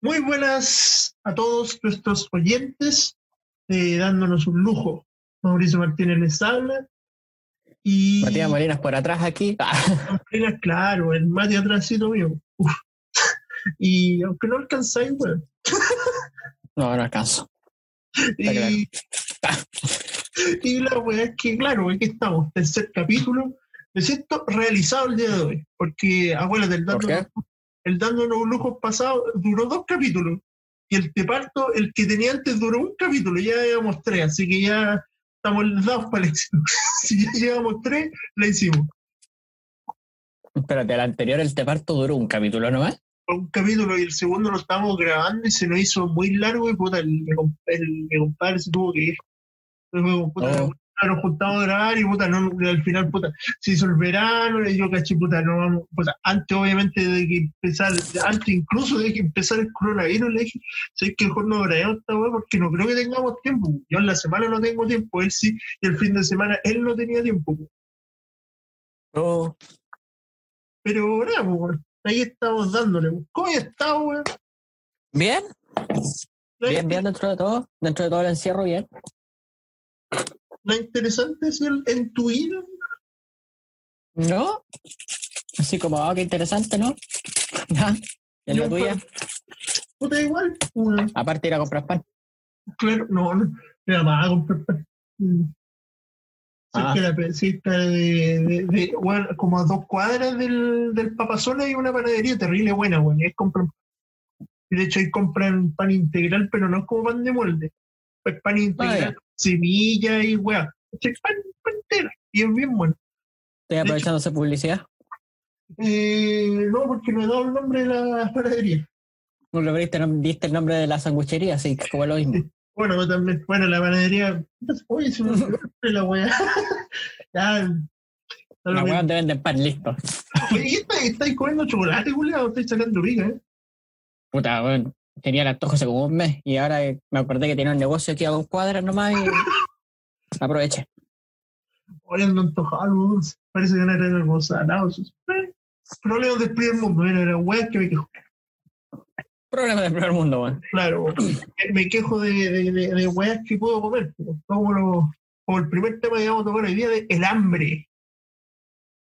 Muy buenas a todos nuestros oyentes, eh, dándonos un lujo. Mauricio Martínez les habla. Y Matías Molinas por atrás aquí. Molinas, claro, el Mati atrásito mío. Uf. Y aunque no alcanzáis, bueno. No, no alcanzo. Y, y la weá es que, claro, aquí estamos, tercer capítulo. Es esto realizado el día de hoy. Porque, abuela, del ¿Por dando, qué? El dándonos un lujo pasado duró dos capítulos. Y el te parto, el que tenía antes duró un capítulo, ya llevamos tres, así que ya estamos dados para el éxito. si ya llevamos tres, la hicimos. Espérate, el anterior, el te parto, duró un capítulo nomás. Un capítulo y el segundo lo estábamos grabando y se nos hizo muy largo y puta, el, el- compadre se tuvo que ir. Entonces, puta, Oh. Nos juntamos a grabar y puta, no, al final puta, se hizo el verano y yo caché, puta, no vamos, puta, antes obviamente de que empezar, antes incluso de que empezar el coronavirus, le dije, sé que mejor no grabemos esta weá porque no creo que tengamos tiempo. Yo en la semana no tengo tiempo, él sí, y el fin de semana él no tenía tiempo. Oh, Pero nada, weón, ahí estamos dándole. ¿Cómo está, weón? Bien, bien, bien dentro de todo. Dentro de todo el encierro, bien. Interesante es el, en tu vida. ¿No? Así como, ah, qué interesante, ¿no? Ya. ¿Y en la tuya? Puta, igual. weón. Aparte ir a comprar pan. Claro, no, no. Mamá va a comprar pan. Mm. Sí, Ah. que la pesita de, de, de- bueno, como a dos cuadras del, del Papazola hay una panadería terrible buena, bueno, y ahí compran. De hecho, ahí compran pan integral, pero no es como pan de molde. Es pan integral, semilla y weá. Pan, pan entero. Y es bien bueno. Estoy aprovechando esa publicidad. Eh, no, porque no he dado el nombre de la panadería. No le diste, diste el nombre de la sanguchería, así que como lo mismo. Bueno, yo también, bueno, la panadería. Oye, se me la weá. ya. lo La weón te venden pan listo. Oye, ¿y está- ¿estáis comiendo chocolate, culiao? Estáis sacando rica, ¿eh? Puta, weón. Tenía el antojo hace como un mes y ahora me acordé que tenía un negocio aquí a dos cuadras nomás y aproveché. Oye, ando antojado, weón. Parece que van a traer algo salado. Eh, Problemas del primer mundo, mira, weá que me quejo. Problema del primer mundo, weón. Claro, me- me quejo de, de, de, de weas que puedo comer. Como, lo- como el primer tema que vamos a tocar hoy día de el hambre.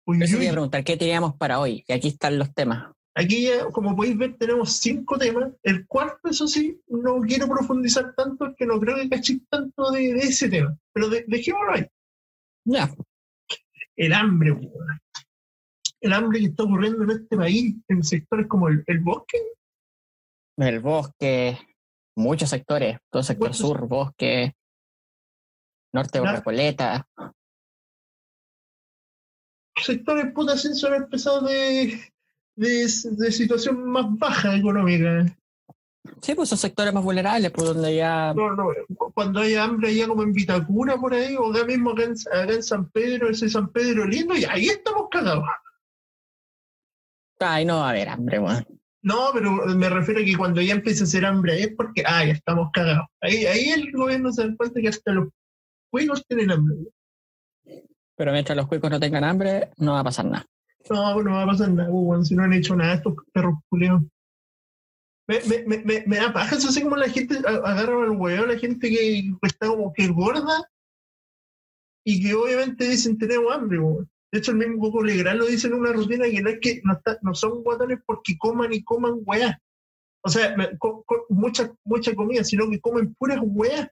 Uy, uy, quería preguntar, ¿qué teníamos para hoy? Y aquí están los temas. Aquí ya, como podéis ver, tenemos cinco temas. El cuarto, eso sí, no quiero profundizar tanto porque no creo que cachis tanto de, de ese tema. Pero de- dejémoslo ahí. Ya. El hambre, weón. El hambre que está ocurriendo en este país, en sectores como el, el bosque, El bosque, muchos sectores, todo el sector sur, bosque, norte de Claro. Recoleta. sectores puta sí son empezados de, de, de situación más baja económica. Sí, pues son sectores más vulnerables, pues donde ya. No, no, cuando hay hambre allá como en Vitacura por ahí, o acá mismo acá en, acá en San Pedro, ese San Pedro lindo, y ahí estamos cagados. Ay, no va a haber hambre, weón. No, pero me refiero a que cuando ya empieza a hacer hambre ahí es porque, ya estamos cagados. Ahí, ahí el gobierno se da cuenta que hasta los juegos tienen hambre. Pero mientras los cuicos no tengan hambre, no va a pasar nada. No, no va a pasar nada, weón, si no han hecho nada estos perros culeos. Me, me, me, me, da paja, eso así como la gente agarra al huevo, la gente que está como que gorda y que obviamente dicen tenemos hambre, weón. De hecho, el mismo Coco Legrand lo dice en una rutina que no es que no, está- no son guatones porque coman y coman weá. O sea, me- co- co- mucha, mucha comida, sino que comen puras weá.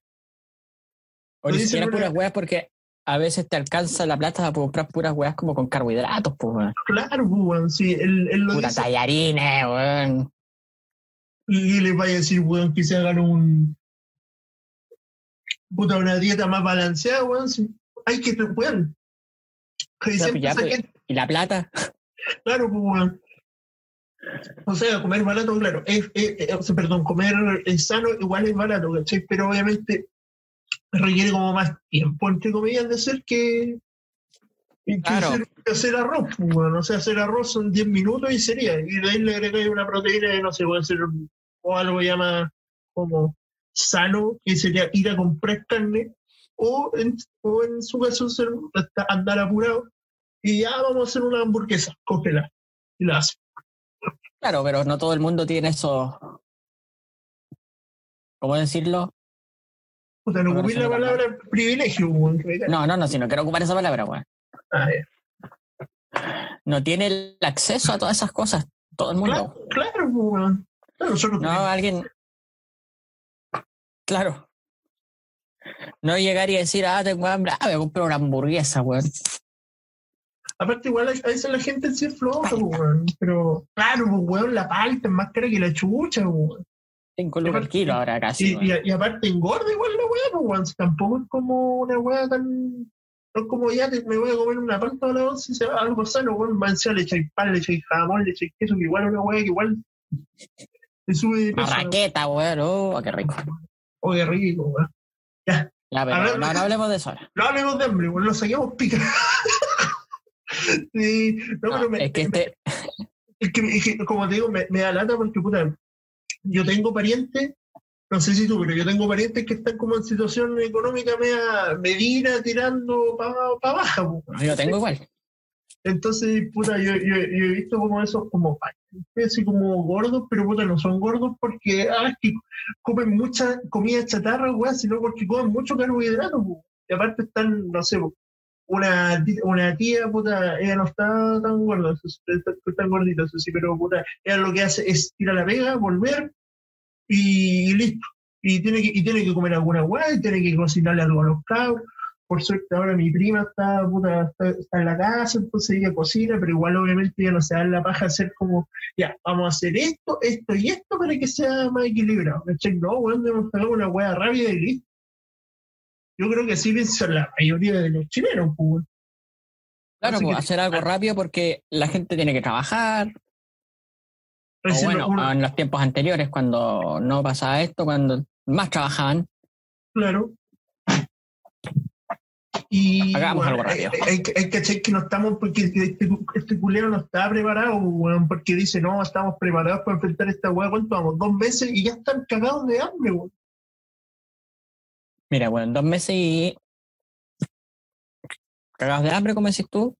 O ni siquiera puras weas porque a veces te alcanza la plata para comprar puras weas como con carbohidratos, pues, weón. Claro, weón, sí, él, él lo Puta dice. tallarines, weón. y les vaya a decir, weón, que se hagan un. Puta, una dieta más balanceada, weón. sí. Hay que, weón. Que ya, pues. Y la plata, claro, pues, weón. O sea, comer barato, claro. Es, es- es- o sea, perdón, comer eh, sano igual es barato, ¿cachai? Pero obviamente requiere como más tiempo, entre comillas, de hacer que. que Claro. hacer, que hacer arroz, pues, weón. O sea, hacer arroz son 10 minutos y sería. Y de ahí le agregáis una proteína que no sé, puede ser o algo ya más como sano, que sería ir a comprar carne, o en, o en su caso ser, andar apurado, y ya vamos a hacer una hamburguesa, cógela, y la hace. claro, pero no todo el mundo tiene esos ¿cómo decirlo? O sea, no ocupé la no palabra privilegio, weón. No, no, no, si no quiero ocupar esa palabra, weón. Ah. No tiene el acceso a todas esas cosas, todo el mundo. Claro, claro, weón. No, nosotros No, tenemos- alguien. Claro. No llegar y decir, ah, tengo hambre, ah, voy a comprar una hamburguesa, weón. Aparte, igual a veces la gente sí es floja, weón. Pero, claro, pues, weón, la palta es más cara que la chucha, weón. Lucas el aparte- kilo ahora casi. Y, weón. y, y aparte engorda igual la weá, pues, weón. Tampoco es como una weá tan. No es como ya te- me voy a comer una palta a la once y se va algo sano, weón. Va encima le echáis pan, le echáis jamón, le echáis queso, que igual una weá que igual te sube de peso. Marraqueta, weón. Oh, qué rico. Oh, qué rico, weón. Ya, pero Hablando- no, no hablemos de eso ahora. No hablemos de hambre, weón. Lo saquemos pica. sí, no, No, pero me, es que me- este. Es que, es que, como te digo, me, me da lata porque, puta, yo tengo parientes, no sé si tú, pero yo tengo parientes que están como en situación económica media medina, tirando para pa baja. Yo tengo igual. Entonces, puta, yo, yo, yo he visto como esos, como así como gordos, pero puta, no son gordos porque, ah, es que comen mucha comida chatarra, weá, sino porque comen mucho carbohidrato, po. Y aparte están, no sé, una, una tía, puta, ella no está tan gorda, está tan gordita, eso sí, pero puta, ella lo que hace es ir a la pega, volver y, listo. Y tiene que, y tiene que comer alguna weá, y tiene que cocinarle algo a los cabros. Por suerte ahora mi prima está, puta, está, está en la casa, entonces ella cocina, pero igual obviamente ella no se da en la paja hacer como, ya, vamos a hacer esto, esto y esto para que sea más equilibrado. No, weón, debemos pagar una weá rápida y listo. Yo creo que así piensan la mayoría de los chilenos, pues. Claro, pues, hacer algo rápido porque la gente tiene que trabajar. O bueno, uno- en los tiempos anteriores, cuando no pasaba esto, cuando más trabajaban. Claro. Y Hagamos bueno, algo rápido. Hay, hay, que- hay que cachar que no estamos, porque este, este culero no está preparado, weón, porque dice, no, estamos preparados para enfrentar esta weá, ¿cuánto vamos? Dos meses y ya están cagados de hambre, weón. Mira, bueno, en dos meses y. Cagados de hambre, como decís tú.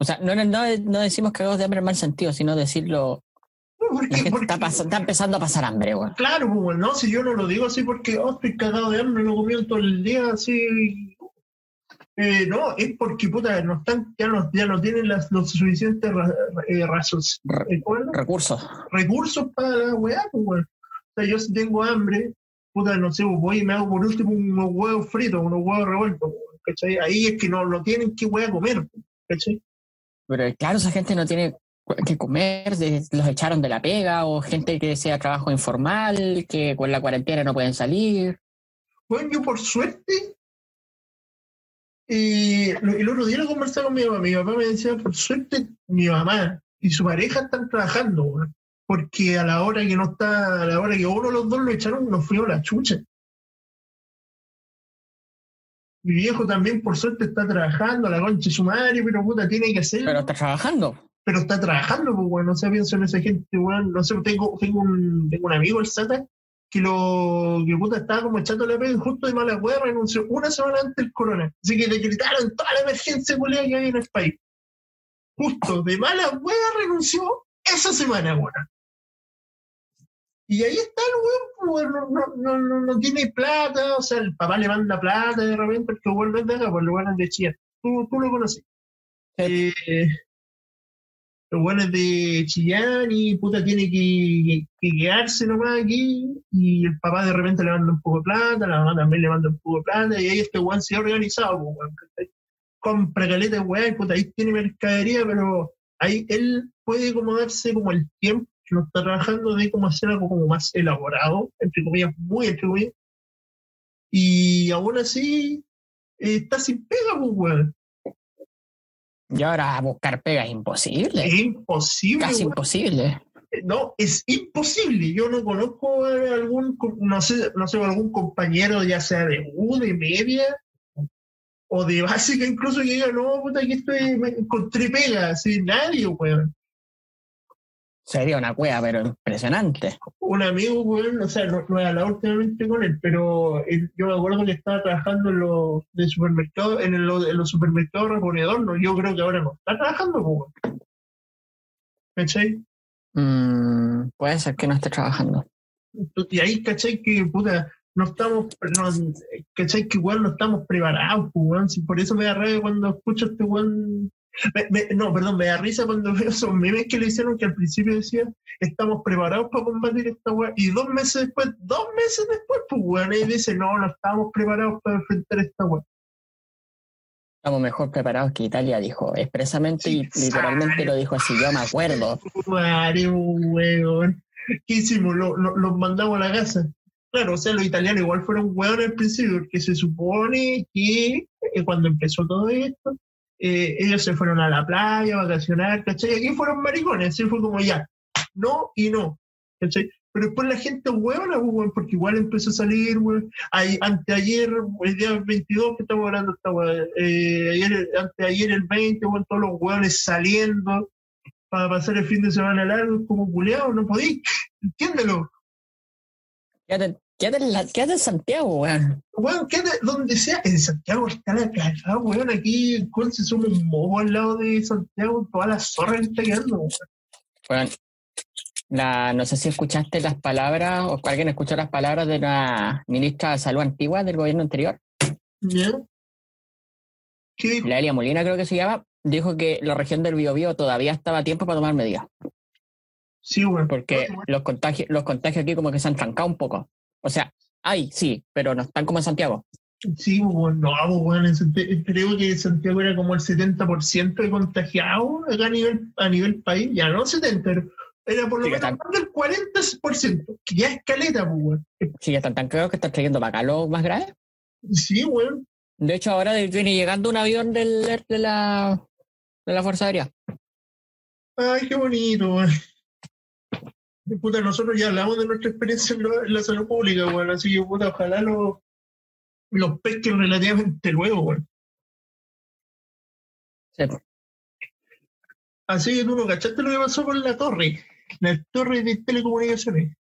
O sea, no, no, no, decimos cagados de hambre en mal sentido, sino decirlo. Porque- La gente porque- está, pas- está empezando a pasar hambre, weón. Claro, pues, no, si yo no lo digo así porque oh, estoy cagado de hambre, no comí todo el día, así. Eh, no, es porque puta, no están, ya no, ya no tienen las, los suficientes ra- eh, razos, eh. Recursos. recursos para la weá, pues, weón. O sea, yo si tengo hambre, puta, no sé, pues, voy y me hago por último unos huevos fritos, unos huevos revueltos, weón, ¿cachai? Ahí es que no, no tienen que weá comer, ¿cachai? Pero claro, esa gente no tiene que comer, los echaron de la pega, o gente que sea trabajo informal, que con la cuarentena no pueden salir. Bueno, yo por suerte, eh, el otro día lo conversaba con mi mamá, mi papá me decía, por suerte, mi mamá y su pareja están trabajando, porque a la hora que no está, a la hora que uno de los dos lo echaron, nos a la chucha. Mi viejo también, por suerte, está trabajando, a la concha de su madre, pero puta, tiene que hacerlo. Pero está trabajando. pero está trabajando, pues, weón. No sé, pienso en esa gente, weón. No sé, tengo, tengo, un, tengo un amigo, el Sata, que lo que puta estaba como echando la pega justo de mala weá renunció una semana antes del corona. Así que decretaron toda la emergencia culiada que había en el país. Justo de mala weá renunció esa semana, weón. Y ahí está el weón, pues, weón, no, no, no, no, tiene plata, o sea, el papá le manda plata de repente porque vuelve de acá, pues lo van de Chillán. Tú, tú lo conoces. Sí. Eh, los buenos de Chillán y puta tiene que, que quedarse nomás aquí y el papá de repente le manda un poco de plata, la mamá también le manda un poco de plata y ahí este weón se ha organizado, pues, weón, compra caleta y puta ahí tiene mercadería, pero ahí él puede como darse como el tiempo que no está trabajando de como hacer algo como más elaborado, entre comillas, muy entre comillas, y aún así eh, está sin pega, pues weón. Y ahora buscar pega es imposible. Es imposible, Casi weón. imposible. No, es imposible. Yo no conozco a algún, no sé, no sé, algún compañero, ya sea de U, de media, o de básica incluso, que diga, no, puta, aquí estoy, me encontré pega, así, nadie, weón. Sería una cueva, pero impresionante. Un amigo, weón, o sea, no, no he hablado últimamente con él, pero él- yo me acuerdo que estaba trabajando en los de supermercados, en, el- en los supermercados reponedor, no, yo creo que ahora no está trabajando, pues, weón. ¿Cachai? Mm, puede ser que no esté trabajando. Y ahí, ¿cachai? Que puta, no estamos, no, ¿cachai? Que igual no estamos preparados, weón. Si por eso me da rabia cuando escucho a este weón. Me- me- no, perdón, me da risa cuando veo esos memes que le hicieron que al principio decía estamos preparados para combatir esta weá. Y dos meses después, dos meses después, pues weón, y dice, no, no estamos preparados para enfrentar esta weá. Estamos mejor preparados que Italia, dijo expresamente y Sí, literalmente lo dijo así. Yo me acuerdo. Mario, weón. ¿Qué hicimos? Lo- lo- Los mandamos a la casa. Claro, o sea, los italianos igual fueron weones al principio, porque se supone que eh, cuando empezó todo esto, eh, ellos se fueron a la playa a vacacionar, ¿cachai? Aquí fueron maricones, así fue como ya, no y no, ¿cachai? Pero después la gente huevona, weón, porque igual empezó a salir, weón. Ay- Anteayer, el día 22 que estamos hablando esta eh, ayer, anteayer el 20, weón, todos los hueones saliendo para pasar el fin de semana largo, como culeado, no podí, entiéndelo. Quédate, quédate en, la- quédate en Santiago, weón. Weón, quédate donde sea, en Santiago está la cagada, weón, aquí en Conce somos mobo al lado de Santiago, toda la zorra que está quedando, weón. Weón, La, no sé si escuchaste las palabras, o alguien escuchó las palabras de la ministra de Salud antigua del gobierno anterior, ¿Ya? ¿Qué la Elia Molina creo que se llama, dijo que la región del Biobío todavía estaba a tiempo para tomar medidas, Sí, weón. porque los contagios, los contagios aquí como que se han trancado un poco. O sea, hay, sí, pero no están como en Santiago. Sí, weón, no, pues, weón, en Santi- creo que Santiago era como el 70% de contagiados acá a nivel, a nivel país, ya no 70, pero era por lo Sí, menos están- más del 40%, que ya es caleta, pues, weón. Sí, ya están tan claros que están trayendo para acá los más graves. Sí, weón. De hecho, ahora viene llegando un avión del, de, la, de la Fuerza Aérea. Ay, qué bonito, weón. Puta, nosotros ya hablamos de nuestra experiencia en, la salud pública, weón, así que puta, ojalá los, los pesquen relativamente luego, weón. Sí. Así que tú no cachaste lo que pasó con la torre, la torre de telecomunicaciones.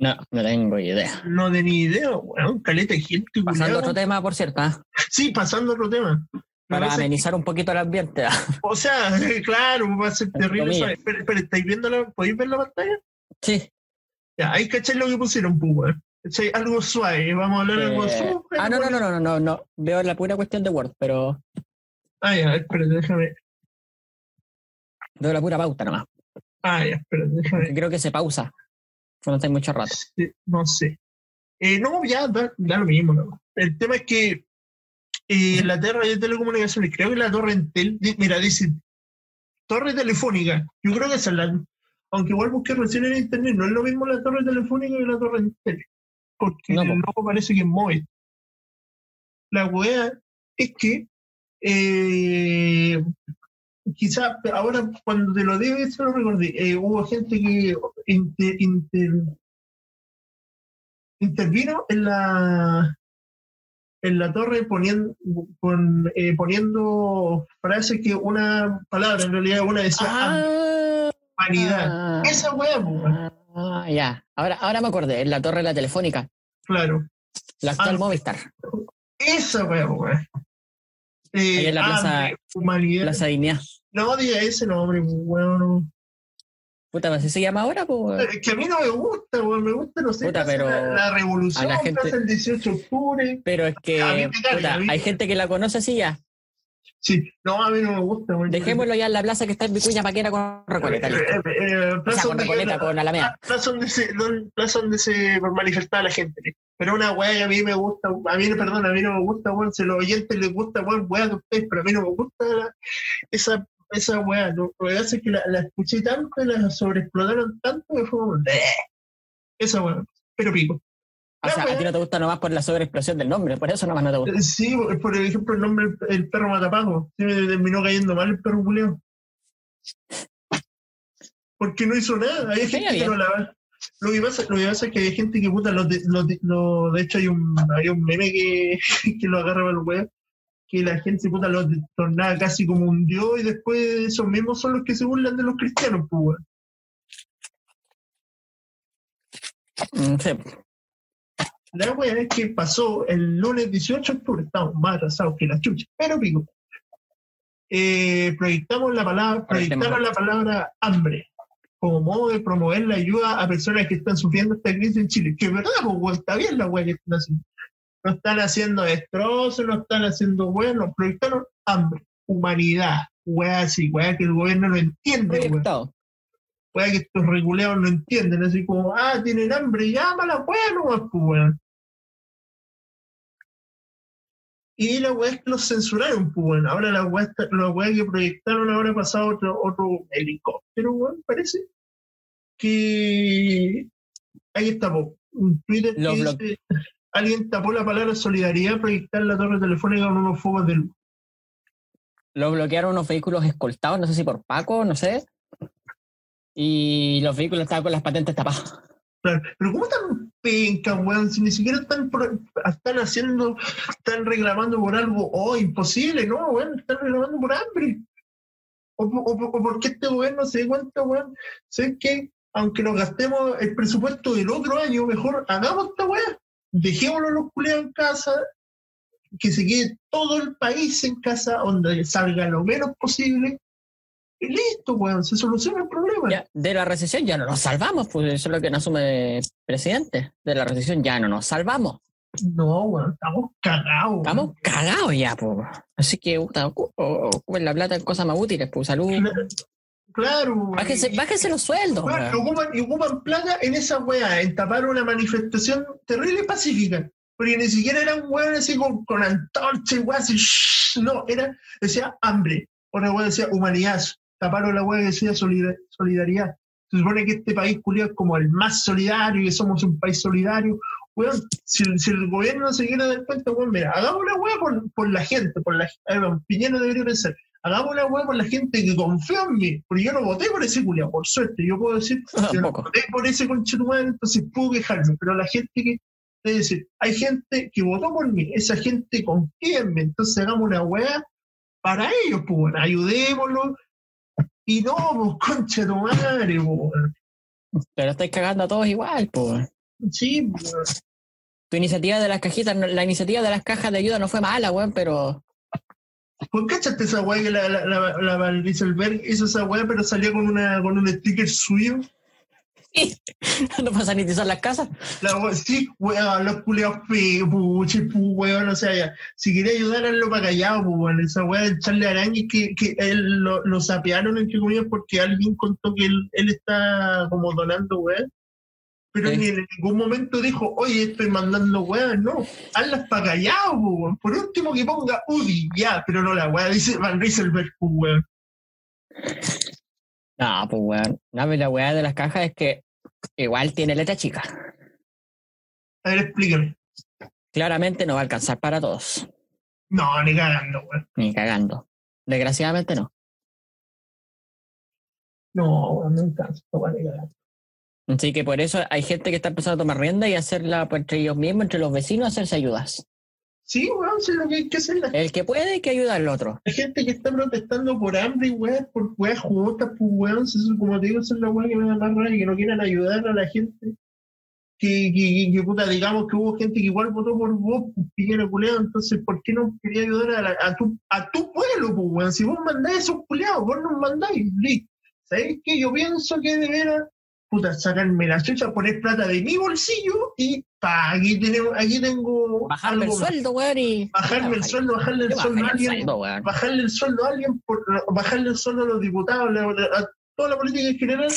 No, no tengo idea. No tenía idea, weón, caleta de gente. Pasando otro tema, por cierto, ¿ah? Sí, pasando a otro tema. Para amenizar un poquito el ambiente. O sea, claro, va a ser terrible. Pero, pero, ¿estáis viendo la, ¿podéis ver la pantalla? Sí. Ya, ahí cachai lo que pusieron, pues. ¿Cachai? Algo suave, vamos a hablar de algo Eh, suave. ah, no, no, no, no, no, no, no. Veo la pura cuestión de Word, pero Ah, ya, espérate, déjame. veo la pura pauta nomás. Ah, ya, espérate, déjame. Creo que se pausa. No está mucho rato. Sí, No sé. Eh, no, ya, da, da lo mismo. ¿no? El tema es que eh, la torre de telecomunicaciones, creo que la torre Entel, mira, dice torre telefónica. Yo creo que esa es la. Aunque igual busqué recién en internet, no es lo mismo la torre telefónica que la torre Entel. Porque No, el parece que es móvil. La wea es que eh, quizá ahora cuando te lo digo, eso lo recordé. eh, hubo gente que inter- inter- intervino en la en la torre poniendo pon- eh, poniendo frases que una palabra en realidad una decía Ah, humanidad ah, esa po, weón. ah, ya. Ahora, ahora me acordé, en la torre de la telefónica, claro la actual Ah. Movistar, esa wea po, weón. Eh, Ahí en la plaza- hambre, humanidad Plaza Dignidad. no diga ese nombre po, weón, Puta, ¿así se llama ahora? Pues? Es que a mí no me gusta, weón, me gusta, no sé, Puta, pero la, la revolución, a la gente- el 18 de octubre. Pero es que, carga, puta, hay gente que la conoce así ya. Sí, no, a mí no me gusta, weón. Dejémoslo ya en la plaza que está en Vicuña Paquera con Recoleta. Eh, eh, eh, O sea, plaza con Recoleta, con Alameda. plaza donde se, plaza donde se manifestaba la gente. Pero una weá que a mí me gusta, a mí, perdón, a mí no me gusta, weón, si a los oyentes les gusta, weón, weá de ustedes, pero a mí no me gusta la- esa, esa weá. Lo lo que hace es que la, la escuché tanto y la sobreexplotaron tanto que fue como, esa weá, pero pico. O sea, a ti no te gusta nomás por la sobreexplosión del nombre, por eso nomás no te gusta. Sí, por ejemplo, el nombre el, perro matapajo, sí me terminó cayendo mal el perro culeo. Porque no hizo nada, hay gente que no la va. Lo que, pasa, lo que pasa es que hay gente que puta, lo de, lo de- hecho hay un, hay un meme que, que lo agarra para el web, que la gente puta lo tornaba casi como un dios y después esos mismos son los que se burlan de los cristianos, pues. Mm, sí. La wea es que pasó el lunes 18 de octubre, estamos más atrasados que la chucha, pero pico. Eh, proyectamos la palabra, proyectaron la palabra hambre. como modo de promover la ayuda a personas que están sufriendo esta crisis en Chile. Que es verdad, pues, está bien la weá que están haciendo. No están haciendo destrozos, no están haciendo bueno, proyectaron hambre, humanidad, weá así, weá que el gobierno no entiende. Weá que estos reguleados no entienden, así como, ah, tienen hambre, llámala, weá, nomás, pues, weón. Y la weá es que los censuraron, pues, weón. Ahora la weá, la weá que proyectaron ahora ha pasado otro, otro helicóptero, weón, parece. Que ahí está, po, un Twitter que dice, alguien tapó la palabra solidaridad proyectar la torre telefónica con unos focos de luz. Lo bloquearon unos vehículos escoltados, no sé si por Paco, no sé. Y los vehículos estaban con las patentes tapadas. Claro, Pero ¿cómo tan penca, weón? Si ni siquiera están, están haciendo, están reclamando por algo, oh, imposible, ¿no, weón? Están reclamando por hambre. O, o, o porque este gobierno se dé cuenta, weón, sé que aunque nos gastemos el presupuesto del otro año, mejor hagamos esta weá. Dejémoslo a los culeados en casa, que se quede todo el país en casa, donde salga lo menos posible. Y listo, weón, se soluciona el problema. Ya, de la recesión ya no nos salvamos, pues eso es lo que nos asume el presidente. De la recesión ya no nos salvamos. No, weón, estamos cagados. Estamos cagados ya, pues. Así que puta, ocupen la plata en cosas más útiles, pues salud. Claro. Bájense los sueldos. Ocupan, y ocupan plata en esa weá, en tapar una manifestación terrible y pacífica. Porque ni siquiera era un weón así con, con antorcha y weá así, shh, no, era, decía hambre. Otra weá decía humanidad. Taparon la weá que decía solida- solidaridad. Se supone que este país culiado es como el más solidario y que somos un país solidario. Weón, si, si el gobierno se quiere dar cuenta, weón, mira, hagamos una weá por, por la gente, por la bueno, Piñera debería pensar, hagamos una weá por la gente que confió en mí, porque yo no voté por ese culiado, por suerte, yo puedo decir, yo no Tampoco. voté por ese conchetumadre, entonces puedo quejarme, pero la gente que, es decir, hay gente que votó por mí, esa gente confía en mí, entonces hagamos una weá para ellos, pues, bueno, ayudémoslos, y no, pues, concha tu madre, pues. Pero estáis cagando a todos igual, pues. sí, pues. Tu iniciativa de las cajitas, la iniciativa de las cajas de ayuda no fue mala, weón, pero ¿Pues cachaste esa weá que la, la, la, la Val Rieselberg hizo esa weá, pero salió con, una, con un sticker suyo? no para sanitizar las casas. La sí, weón, los culeados feos, puche, pu, weón, o sea, ya, si quería ayudar, hazlo para callado, pues, weón, esa weá de echarle araña que, que él lo, lo sapearon, entre comillas, porque alguien contó que él, él está como donando weón. Pero Sí. ni en ningún momento dijo, oye, estoy mandando weón, no, hazlas para callado, weón. Por último que ponga UDI, ya, pero no la weá, dice Van Rieselberg, pues, weón. No, pues weón. No, pero la weá de las cajas es que igual tiene letra chica. A ver, explícame. Claramente no va a alcanzar para todos. No, ni cagando, weón. Ni cagando. Desgraciadamente no. No, weón, no alcanza, no vale cagando. Así que por eso hay gente que está empezando a tomar rienda y hacerla pues, entre ellos mismos, entre los vecinos, hacerse ayudas. Sí, weón, sí es lo que hay que hacer. La, El que puede hay que ayuda al otro. la gente que está protestando por hambre weón, por weas jugotas, pues weón, como te digo, esa es la weá que me da más rabia, que no quieran ayudar a la gente. Que, que, que, que, puta, digamos que hubo gente que igual votó por vos, pues, piñera culeado, entonces, ¿por qué no quería ayudar a, la- a, tu, a tu pueblo, pues, weón? Si vos mandáis esos culeados, vos nos mandáis, listo. ¿Sabéis qué? Yo pienso que de veras, puta, sacarme la chucha, poner plata de mi bolsillo y, pa, aquí, tenemos, aquí tengo. Bajarme el sueldo, weón, y. Bajarme el sueldo, bajarle el sueldo a alguien sueldo, bajarle el sueldo a alguien, por, bajarle el sueldo a los diputados, a toda la política en general,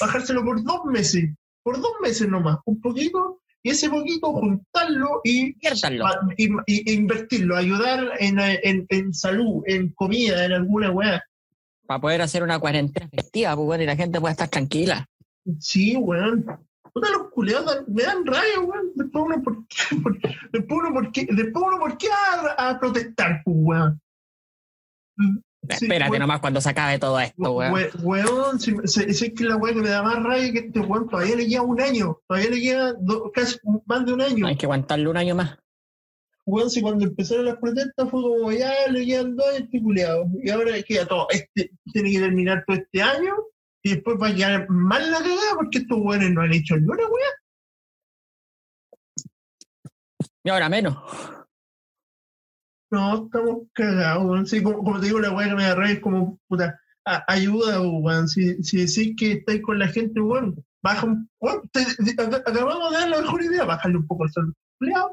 bajárselo por dos meses, por dos meses nomás, un poquito, y ese poquito juntarlo y, y- y- e invertirlo, ayudar en, en, en salud, en comida, en alguna weá. Para poder hacer una cuarentena efectiva, pues bueno, y la gente pueda estar tranquila. Sí, weón. Puta, los culeados me dan rabia, weón. Después uno, ¿por qué? Por- después uno, ¿por qué? Después uno, ¿por qué a, a protestar, pues, weón? Sí, Espérate weón. nomás cuando se acabe todo esto, weón. We- Weón, si, si- si es que la weá que me da más rabia que este weón todavía le queda un año, todavía le queda do- casi más de un año. Hay que aguantarle un año más. Weón, si cuando empezaron las protestas fue como ya le quedan dos este culiado. Y ahora queda todo, este tiene que terminar todo este año y después va a quedar mal la cagada porque estos weones no han hecho ni una weá. Y ahora menos. No, estamos cagados, weón. Sí, como, como te digo, la weá que me rabia es como, puta, a- ayuda, weón. Si, si decís que estáis con la gente, weón, baja un. weón, te- te- ac- acabamos de dar la mejor idea, bajarle un poco el al empleado,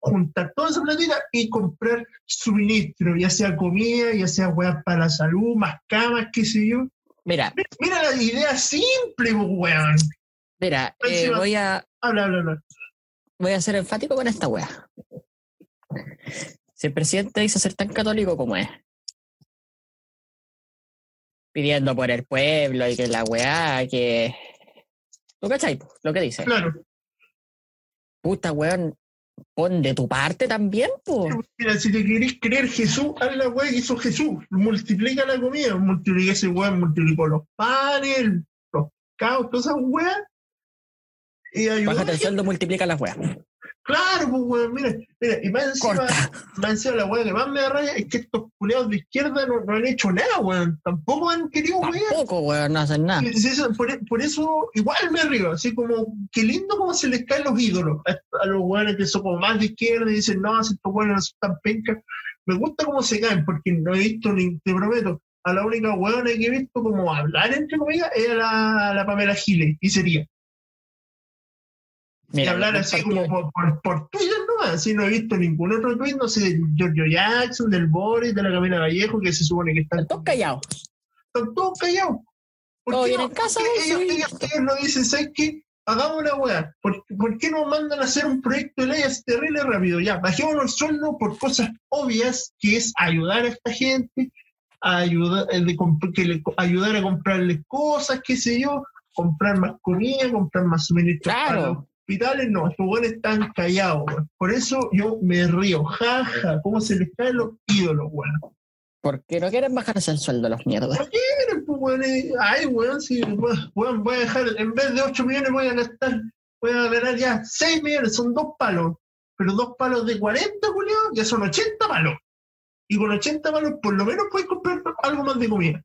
juntar toda esa platita y comprar suministro, ya sea comida, ya sea weón para la salud, más camas, qué sé yo. Mira, Mira la idea simple, weón. mira, eh, voy a Habla, habla, habla. voy a ser enfático con esta wea. Si el presidente dice ser tan católico como es, pidiendo por el pueblo y que la weá, que. ¿Tú cachai? Lo que dice. Claro. Puta weón, pon de tu parte también, po. Mira, si te querés creer Jesús, haz la weá que hizo Jesús. Multiplica la comida, multiplica ese weón, multiplicó los panes, los caos, todas esas weas. Y Bájate el sueldo, multiplica las weas. Claro, pues weón, mira, mira, y más encima, más encima la weá que más me da rabia es que estos culeados de izquierda no, no han hecho nada, weón. Tampoco han querido weá. Tampoco, weón, no hacen nada. Por, por eso igual me río, así como, qué lindo como se les caen los ídolos a, a los weones que son como más de izquierda y dicen, no, si estos weones no son tan pencas. Me gusta cómo se caen, porque no he visto, ni te prometo, a la única weona que he visto como hablar entre comillas es a la, a la Pamela Giles, y sería. Y hablar así como por, por, por Twitter nomás, así no he visto ningún otro tweet, no sé, de Giorgio Jackson, del Boris, de la Camila Vallejo, que se supone que están, Todos callados. están todos callados. ¿Por Todo bien no? en casa, ellos, sí. ellos, ellos no dicen, ¿sabes qué? Hagamos una weá. ¿Por, por qué nos mandan a hacer un proyecto de ley así terrible rápido? Ya, bajémonos el sueldo por cosas obvias, que es ayudar a esta gente, a ayudar, eh, de que le- ayudar a comprarles cosas, qué sé yo, comprar más comida, comprar más suministros Claro. Hospitales. No, estos weones están callados, weón. Por eso yo me río, jaja, cómo se les caen los ídolos, weón. Porque no quieren bajarse el sueldo los mierdas. ¿Por qué quieren, pues, weón? Eh, Ay, weón, si, weón, voy a dejar, en vez de 8 millones voy a gastar, voy a ganar ya 6 millones, son dos palos. Pero dos palos de 40, Julio, ya son 80 palos. Y con 80 palos, por lo menos puedes comprar algo más de comida.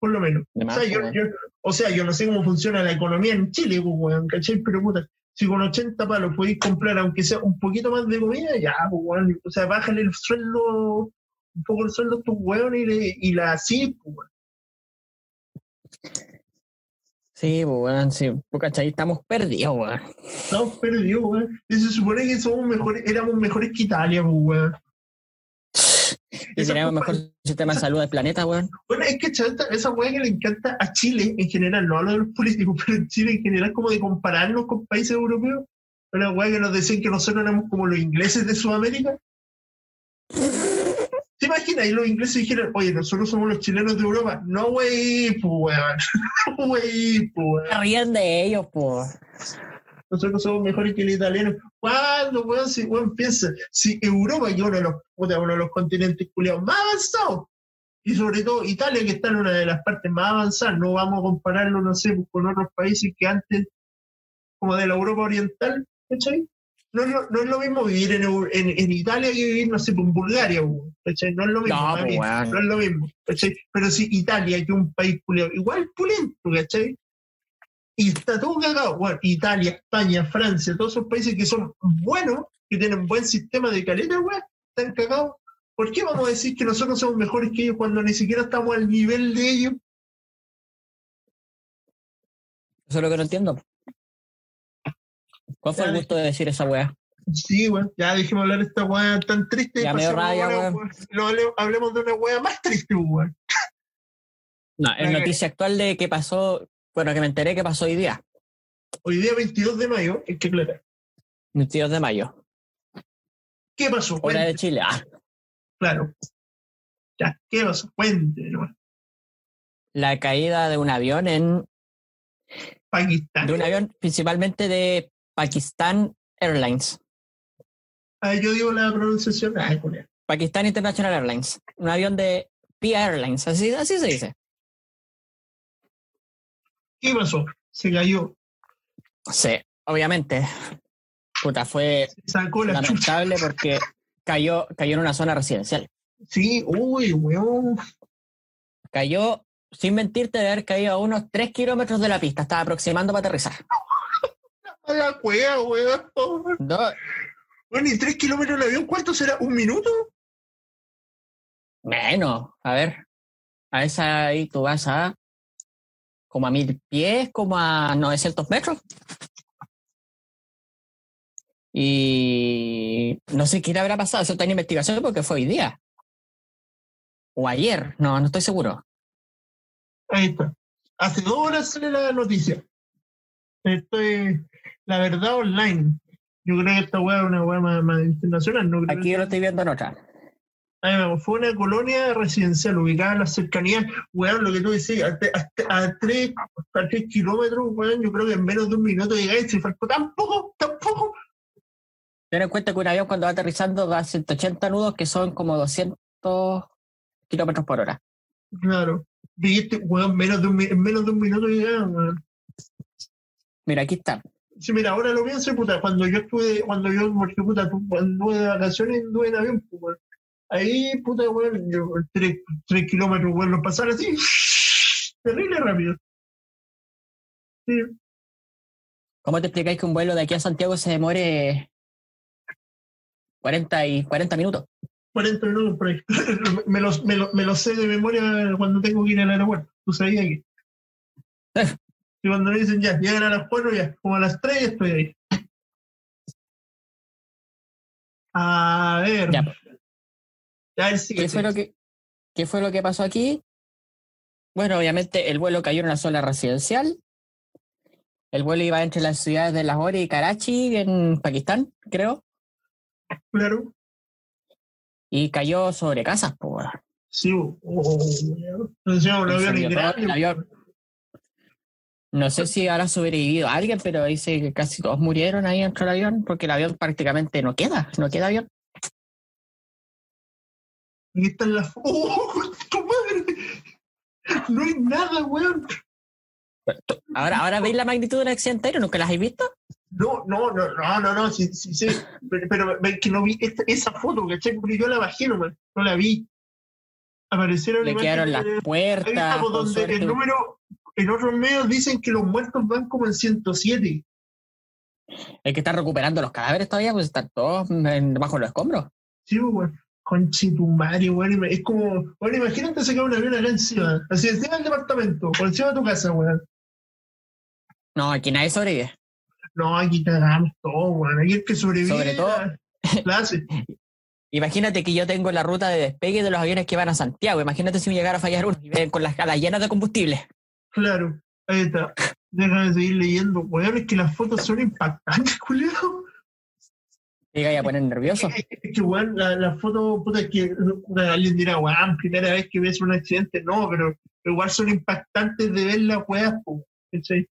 Por lo menos. O sea, yo, weón. yo- o sea, yo no sé cómo funciona la economía en Chile, pues, weón, ¿cachai? Pero puta, si con 80 palos podéis comprar, aunque sea un poquito más de comida, ya, pues, weón. O sea, bájale el sueldo, un poco el sueldo a tus weones y, le- y la así, pues, weón. Sí, pues, weón, sí. Pues, ¿cachai? Estamos perdidos, weón. Estamos perdidos, weón. Y se supone que somos mejores, éramos mejores que Italia, pues, weón. Y tenemos mejor sistema de salud del planeta, weón. Bueno, es que chata, esa weá que le encanta a Chile en general, no hablo de los políticos, pero en Chile en general, como de compararnos con países europeos. Una weá que nos decían que nosotros éramos como los ingleses de Sudamérica. ¿Te imaginas? Y los ingleses dijeron, oye, nosotros somos los chilenos de Europa. No, wey, pues weón. No, wey, pues weón. Ríen de ellos, pues. Nosotros somos mejores que los italianos. ¿Cuándo, weón? Si, weón, piensa, si Europa, que uno de los, uno de los continentes culiados más avanzados, y sobre todo Italia, que está en una de las partes más avanzadas, no vamos a compararlo, no sé, con otros países que antes, como de la Europa Oriental, ¿cachai? No es, lo, no es lo mismo vivir en, en, en Italia que vivir, no sé, en Bulgaria. No es lo mismo. No, para pues, no es lo mismo, ¿cachai? Pero si Italia, que es un país culiado, igual pulento, ¿cachai? Y está todo cagado. Bueno, Italia, España, Francia, todos esos países que son buenos, que tienen buen sistema de caleta, weón, están cagados. ¿Por qué vamos a decir que nosotros somos mejores que ellos cuando ni siquiera estamos al nivel de ellos? Eso es lo que no entiendo. ¿Cuál fue el gusto de decir esa weá? Sí, weón, ya dejemos hablar de esta weá tan triste. y Ya me ahora, weón. weón. No, hable- hablemos de una weá más triste, weón. No, es noticia actual de que pasó, bueno, que me enteré que pasó hoy día, Hoy día 22 de mayo, es que claro. 22 de mayo, ¿Qué pasó? hora Cuente, de Chile. Ah, claro. Ya, ¿qué pasó? Cuente, weón. la caída de un avión en Pakistán. de un avión principalmente de Pakistan Airlines, Ah, yo digo la pronunciación. Ah, culiao. Pakistan International Airlines, un avión de PIA Airlines, así, así se dice. ¿Qué pasó? Se cayó. Sí, obviamente. Puta, fue Se sacó la chucha. lamentable porque cayó, cayó en una zona residencial. Sí, uy, weón. Cayó, sin mentirte, de haber caído a unos 3 kilómetros de la pista. Estaba aproximando para aterrizar. A la cueva, weón. Do- Bueno, y tres kilómetros de avión, ¿cuánto será? ¿Un minuto? menos, a ver. A esa ahí tú vas a como a mil pies, como a 900 metros. Y no sé qué le habrá pasado, eso está en investigación porque fue hoy día. O ayer, no, no estoy seguro. Ahí está. Hace dos horas sale la noticia. Esto es la verdad online. Yo creo que esta weá es una weá más, más internacional. No creo Aquí que- lo estoy viendo en otra. Fue una colonia residencial ubicada en la cercanía, weón, lo que tú decías, a, a, a tres, a tres kilómetros, weón, yo creo que en menos de un minuto llegáis, se faltó tampoco, tampoco. Ten en cuenta que un avión cuando va aterrizando da 180 nudos, que son como 200 kilómetros por hora. Claro. Dijiste, weón, menos de un, en menos de un minuto llegaban, weón. Mira, aquí está. Sí, mira, ahora lo pienso, puta, cuando yo estuve, cuando yo, porque puta, anduve de vacaciones, anduve en avión, pues, weón. Ahí, puta, weón, yo, tres, tres kilómetros, weón, los pasaron así, terrible rápido. Sí, ¿Cómo te explicáis que un vuelo de aquí a Santiago se demore 40 y 40 minutos? 40 minutos por ahí. me, los, me, lo, me sé de memoria cuando tengo que ir al aeropuerto. Tú sabías que. Y cuando me dicen ya, llegan a las 4, ya, como a las 3 estoy ahí. A ver. Ya. ¿Qué fue, lo que, ¿Qué fue lo que pasó aquí? Bueno, obviamente el vuelo cayó en una zona residencial. El vuelo iba entre las ciudades de Lahore y Karachi, en Pakistán, creo. Claro. Y cayó sobre casas, weón. Sí, oh, oh, oh. No sé si habrá sobrevivido alguien, pero dice que casi todos murieron ahí dentro del avión, porque el avión prácticamente no queda, no queda avión. Aquí están las. ¡Oh! ¡Tu madre! No hay nada, weón. Ahora, ahora veis la magnitud del accidente aéreo, ¿nunca las habéis visto? No, no, no, no, no, no, sí, sí, sí. Pero, pero es que no vi esta- esa foto, ¿cachai? Porque yo la bajé nomás, no la vi. Aparecieron Le quedaron las de- puertas. estamos, con donde suerte- el número, en otros medios dicen que los muertos van como en 107. El que está recuperando los cadáveres todavía, pues están todos en- bajo los escombros. Sí, pues, weón. Conchetumare, weón. Es como, bueno, imagínate sacar un avión acá encima, así encima del departamento, o encima de tu casa, weón. No, aquí nadie sobrevive. No, aquí cagamos todo, weón. Aquí el que sobrevive. Sobre todo- la- la hace. Imagínate que yo tengo la ruta de despegue de los aviones que van a Santiago. Imagínate si me llegara a fallar uno y ven con las alas llenas de combustible. Claro, ahí está. Déjame seguir leyendo. Weón, es que las fotos son impactantes, culiao. Llega a poner nervioso. Es que, weón, la, la foto, puta, es que alguien dirá, weón, primera vez que ves un accidente. No, pero igual son impactantes de ver las weas, ¿cachai?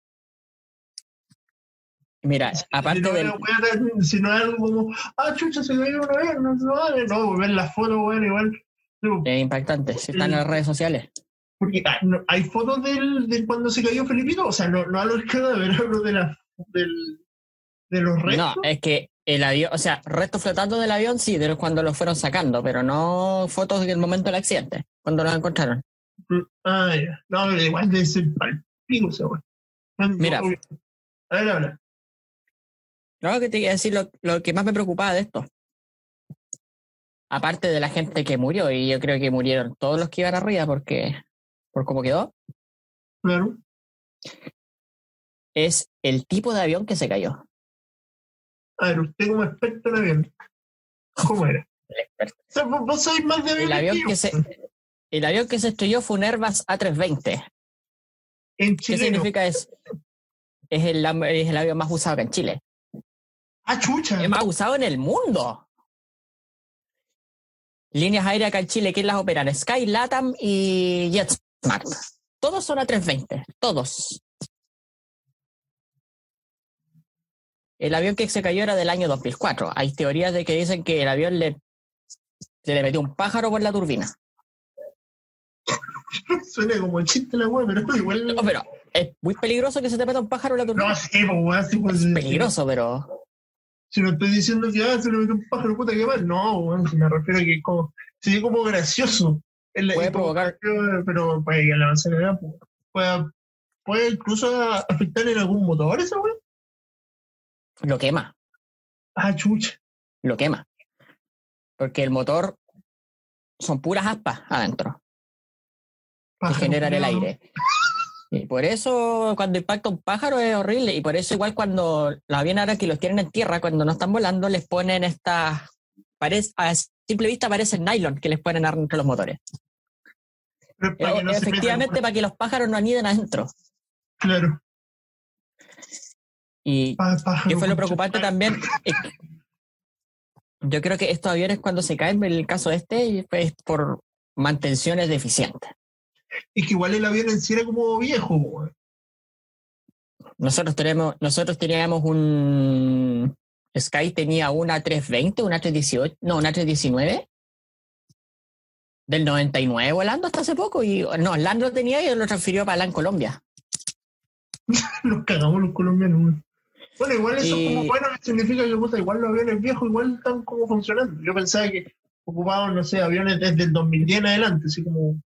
Mira, aparte si no, del, wea si no es algo como, ah, chucha, se cayó una vez, no, no, no, ver las fotos, weón, igual. no, es impactante, si están en las redes sociales. Porque ah, no, hay fotos del, de cuando se cayó Felipito, o sea, no, no a los cadáveres, hablo de, la, del, de los restos. No, es que el avión, o sea, restos flotando del avión sí, de los cuando los fueron sacando, pero no fotos del momento del accidente, cuando los encontraron. Ah, ya. No, igual debe ser palpico esa weá. No, Mira. A ver. No, que te iba a decir lo, lo que más me preocupaba de esto. Aparte de la gente que murió, y yo creo que murieron todos los que iban arriba porque, por cómo quedó, Claro. es el tipo de avión que se cayó. A ver, usted como experto en avión. ¿Cómo era? O sea, vos, sabés más de El avión que se, el avión que se estrelló fue un Airbus A320. En ¿Qué chileno. significa eso? Es el, am- es el avión más usado acá en Chile. Ah, chucha. Es más usado en el mundo. Líneas aéreas acá en Chile, ¿quién las operan? Sky, Latam y JetSmart. Todos son A320, todos. El avión que se cayó era del año 2004. Hay teorías de que dicen que el avión le, se le metió un pájaro por la turbina. Suena como chiste la weá, pero igual. No, pero es muy peligroso que se te meta un pájaro en la turbina. No, sí, pues weá, sí, pues. es peligroso, pero Si no estoy diciendo que ah, se le metió un pájaro, puta que mal. No, weón, si me refiero a que como, sería como gracioso. El- puede como- provocar Pero puede que el avance de la edad, pues, puede, puede incluso afectar en algún motor esa weá. Lo quema. Ah, chucha. lo quema. Porque el motor son puras aspas adentro. que generan el aire. Y por eso cuando impacta un pájaro es horrible y por eso igual cuando los aviones ahora que los tienen en tierra, cuando no están volando, les ponen estas, a simple vista parecen nylon que les ponen entre los motores. Eh, efectivamente para que los pájaros no aniden adentro. Claro. Y que fue lo preocupante también. yo creo que estos aviones cuando se caen, en el caso de este, es por mantenciones deficientes. Y que igual el avión en sí era como viejo. Nosotros tenemos, nosotros teníamos un Sky tenía una 320, una 318, no, una 319 del 99 volando hasta hace poco y no, Lando lo tenía y lo transfirió para en Colombia. Nos cagamos los colombianos. Bueno, igual eso como bueno significa que puta, igual los aviones viejos igual están como funcionando. Yo pensaba que ocupaban, no sé, aviones desde el 2010 en adelante, así como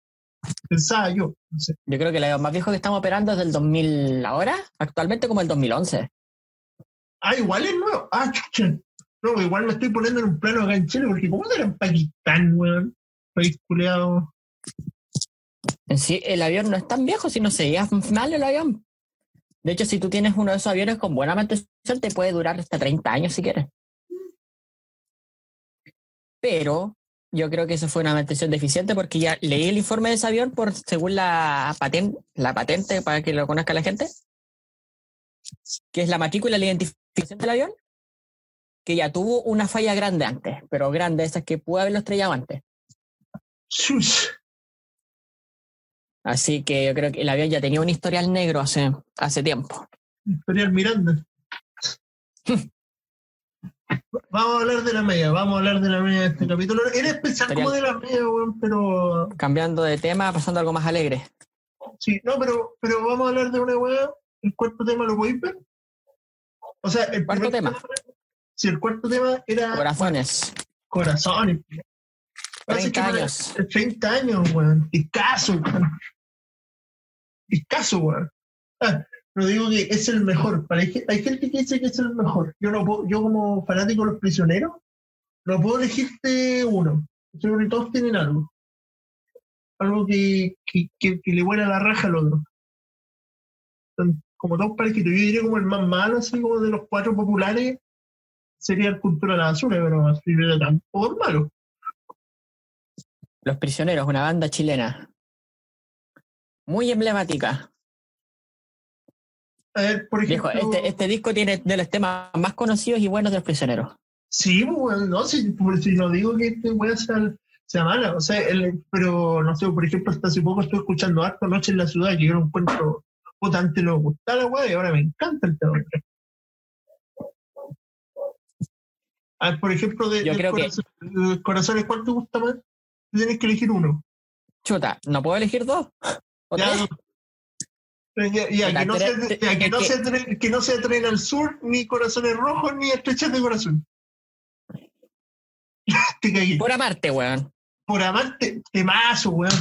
pensaba yo. No sé. Yo creo que el avión más viejo que estamos operando es del 2000 ahora, actualmente como el 2011. Ah, igual es nuevo. Ah, chucha. No, igual me estoy poniendo en un plano acá en Chile, porque ¿cómo será en Pakistán, weón? País culeado. En sí, el avión no es tan viejo, si no se mal el avión. De hecho, si tú tienes uno de esos aviones con buena mantención, te puede durar hasta 30 años si quieres. Pero yo creo que eso fue una mantención deficiente porque ya leí el informe de ese avión por según la patente, la patente para que lo conozca la gente, que es la matrícula, la identificación del avión, que ya tuvo una falla grande antes, pero grande, esas que pudo haberlo estrellado antes. Así que yo creo que el avión ya tenía un historial negro hace, hace tiempo. Historial Miranda. vamos a hablar de la media, vamos a hablar de la media de este capítulo. Era especial como de la media, pero. Cambiando de tema, pasando a algo más alegre. Sí, no, pero, pero vamos a hablar de una weá. El cuarto tema lo podéis ver. O sea, el cuarto tema. Si el cuarto tema era. Corazones. Corazones. 30 años. 30 años, weón. Escaso, weón. Escaso, weón. Ah, no digo que es el mejor. Hay, gente que dice que es el mejor. Yo no puedo, yo como fanático de los prisioneros, no puedo elegirte uno. Creo que todos tienen algo. Algo que, que, que, le vuela la raja al otro. como dos parejitos. Yo diría como el más malo, así como de los cuatro populares, sería el Cultura de la Basura, pero así era tampoco malo. Los Prisioneros, una banda chilena. Muy emblemática. A ver, por ejemplo. este, este, disco tiene de los temas más conocidos y buenos de los prisioneros. Sí, bueno, no, si, si no digo que este a ser sea mala, o sea, pero no sé, por ejemplo, hasta hace poco estuve escuchando Harto Noche en la Ciudad, que yo lo encuentro no me gustaba la weá y ahora me encanta el tema. A ver, por ejemplo, de, yo creo que... corazones, ¿cuál te gusta más? tienes que elegir uno. Chuta, ¿no puedo elegir dos? Ya, ya, que, no sea, que, no sea, que no sea Tren al Sur, ni Corazones Rojos, ni Estrechas de Corazón. Por amarte, weón. Por amarte, temazo, weón.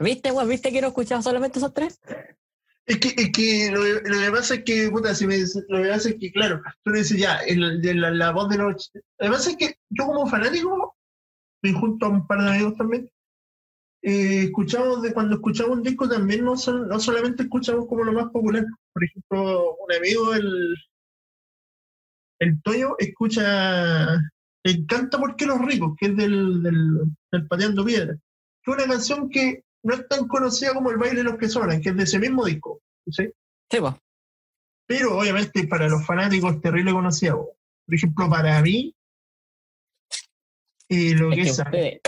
¿Viste, weón? ¿Viste que no escuchaba solamente esos tres? Es que, es que lo, lo, que pasa es que, puta, si me, lo que pasa es que, claro, tú le dices ya, el, de la, la, voz de los... Lo que pasa es que yo como fanático y junto a un par de amigos también, eh, escuchamos de cuando escuchamos un disco también no, no solamente escuchamos como lo más popular. Por ejemplo, un amigo, el, el Toyo, escucha Le encanta porque los ricos, que es del, del, Pateando Piedra. Que es una canción que no es tan conocida como El baile de los que sobran, que es de ese mismo disco. ¿sí? Sí, Pero obviamente para los fanáticos es terrible conocida. Por ejemplo, para mí, y lo que,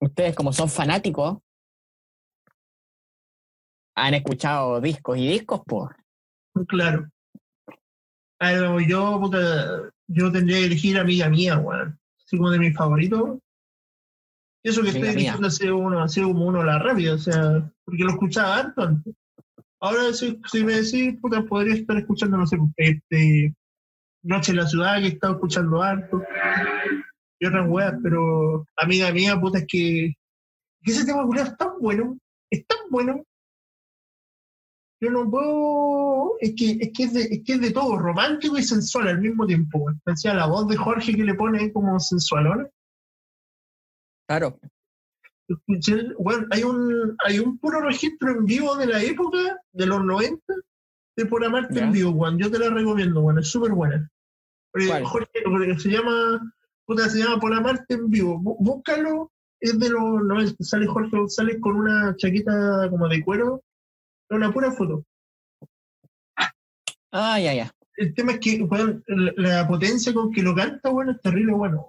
ustedes, como son fanáticos, han escuchado discos y discos, pues. Claro. yo, yo tendría que elegir Amiga Mía, weón. Así como de mis favoritos. Eso que estoy diciendo ha sido, uno, ha sido como uno la rápida, o sea, porque lo escuchaba harto antes. Ahora, si, si me decís, puta, podría estar escuchando, no sé, este, Noche en la Ciudad, que he estado escuchando harto y otras weas, pero amiga mía, puta, es que, ese tema culiado es tan bueno, es tan bueno. Yo no puedo. Es que es, que es, de, es que es de todo, romántico y sensual al mismo tiempo. La voz de Jorge que le pone como sensual, ¿no? Claro. bueno, hay un, hay un puro registro en vivo de la época, de los 90, de Por Amarte en vivo, Juan. Yo te la recomiendo, bueno, es súper buena. Jorge, se llama, puta, se llama Por Amarte en vivo. Bú- Búscalo, es de los 90, sale Jorge González con una chaqueta como de cuero, una pura foto. Ah, ya, ya. El tema es que, weón, la, la potencia con que lo canta, bueno, es terrible, bueno.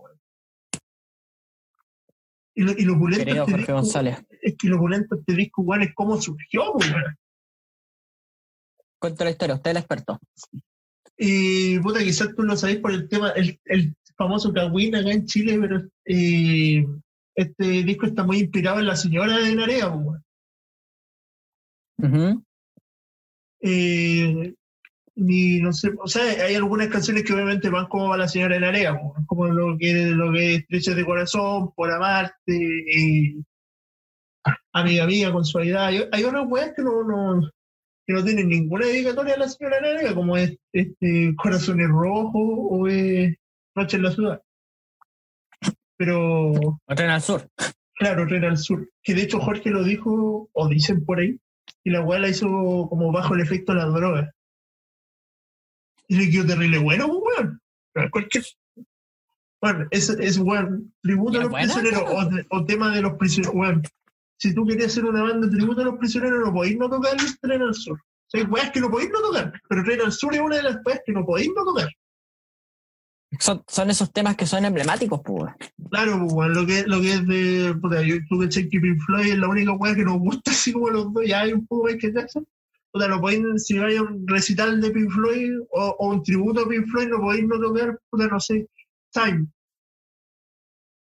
Y lo, y lo opulento Querido este disco- González. es que lo opulento este disco, weón, es cómo surgió, weón. Cuenta la historia, usted es el experto. Y puta, quizás tú lo sabés por el tema, el, el famoso Kawin acá en Chile, pero eh, este disco está muy inspirado en la señora de Narea, weón. Eh, ni no sé, o sea, hay algunas canciones que obviamente van como va la señora de Narea, pues, como lo que lo que es Estrechas de Corazón, Por Amarte, eh, Amiga Mía, con suavidad. Hay, hay otras weas que no, no, que no tienen ninguna dedicatoria a la señora Narea, como es este Corazones Rojos o es Noche en la Ciudad. Pero Otra en el sur. Claro, Tren al Sur. Que de hecho Jorge lo dijo, o dicen por ahí, y la weá la hizo como bajo el efecto de las drogas. Y le quedó terrible bueno, pues, weón. Cualquier... Bueno, es, es weón, tributo a ¿Y los buena? prisioneros, o, de- o tema de los prisioneros, weón. Si tú querías hacer una banda de tributo a los prisioneros, no podéis no tocar el Tren al Sur. O sea, hay weas que no podéis no tocar, pero Tren al Sur es una de las weas que no podéis no tocar. Son, son esos temas que son emblemáticos, pues. Claro, pues, lo que, lo que es de. Puta, yo tú que que Pink Floyd es la única weá que nos gusta, así como los dos, ya hay un poco Michael Jackson. Puta, no podéis, si a un recital de Pink Floyd o, o un tributo a Pink Floyd, no podéis no tocar, puta, no sé, Time.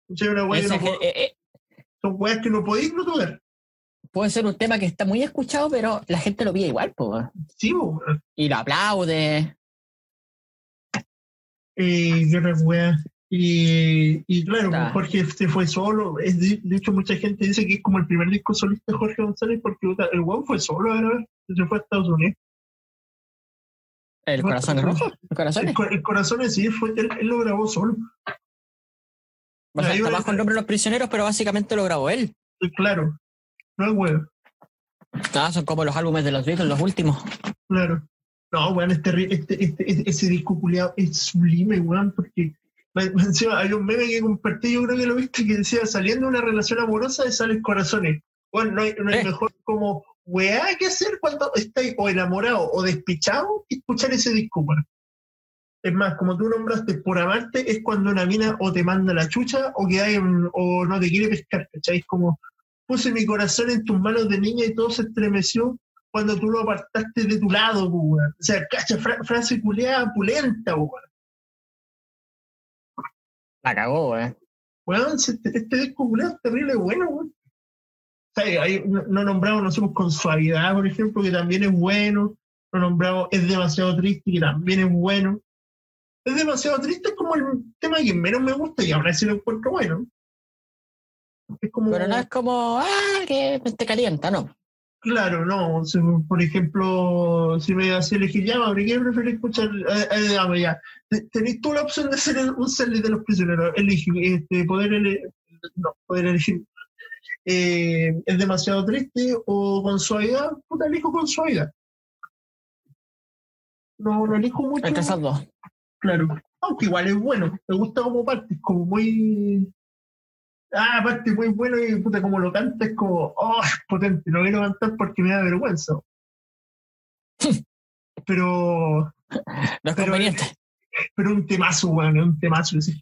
O sea, una weá que Ese no que- po- eh, eh, son weas que no podéis no tocar. puede ser un tema que está muy escuchado, pero la gente lo pide igual, pues. Sí, pues, weón. Y lo aplaude. Eh, qué otras weas. Y, y claro, pues Jorge se fue solo. Es de, de hecho, mucha gente dice que es como el primer disco solista de Jorge González porque el weón fue solo a grabar. Se fue a Estados Unidos. El corazón rojo. El corazón El, co- el corazón sí fue, él, él lo grabó solo. O sea, está bajo el nombre de los prisioneros, pero básicamente lo grabó él. Claro. No es huevo. Ah, son como los álbumes de los Beatles, los últimos. Claro. No, weón, este, este, este, ese disco culiado es sublime, weón, porque encima hay un meme que compartí, yo creo que lo viste, que decía, saliendo de una relación amorosa salen corazones. Bueno, no hay, no hay Eh. mejor como weá que hacer cuando estáis o enamorado o despechado que escuchar ese disco, weón. Es más, como tú nombraste por amarte, es cuando una mina o te manda la chucha o que hay un- o no te quiere pescar, ¿cachai? Es como puse mi corazón en tus manos de niña y todo se estremeció cuando tú lo apartaste de tu lado, po, weón. O sea, cacha, fra- frase culeada pulenta, po, weón. La cagó, güey. Weón, si este, este disco culeado es terrible bueno, weón. O sea, hay- no, no nombramos, no somos con suavidad, por ejemplo, que también es bueno. No nombramos es demasiado triste, que también es bueno. Es demasiado triste, es como el tema que menos me gusta y ahora sí lo encuentro bueno. Es como. Pero no es como, ah, que te calienta, no. Claro, no. si, por ejemplo, si me hacía elegir ya, Mauri, ¿qué preferís escuchar? Eh, eh, ya. Te- Tenéis tú la opción de ser un setlist de los prisioneros. Elige, este, poder, ele- no, poder elegir. Eh, ¿Es demasiado triste o con suavidad? Puta, elijo con suavidad. No, no elijo mucho. Entre esas dos. Claro. Aunque igual es bueno. Me gusta como parte, es como muy. Ah, aparte muy bueno y puta, como lo canta es como, oh, es potente, no quiero cantar porque me da vergüenza. Pero, No es Pero- conveniente. pero un temazo, weón, es un temazo, sí.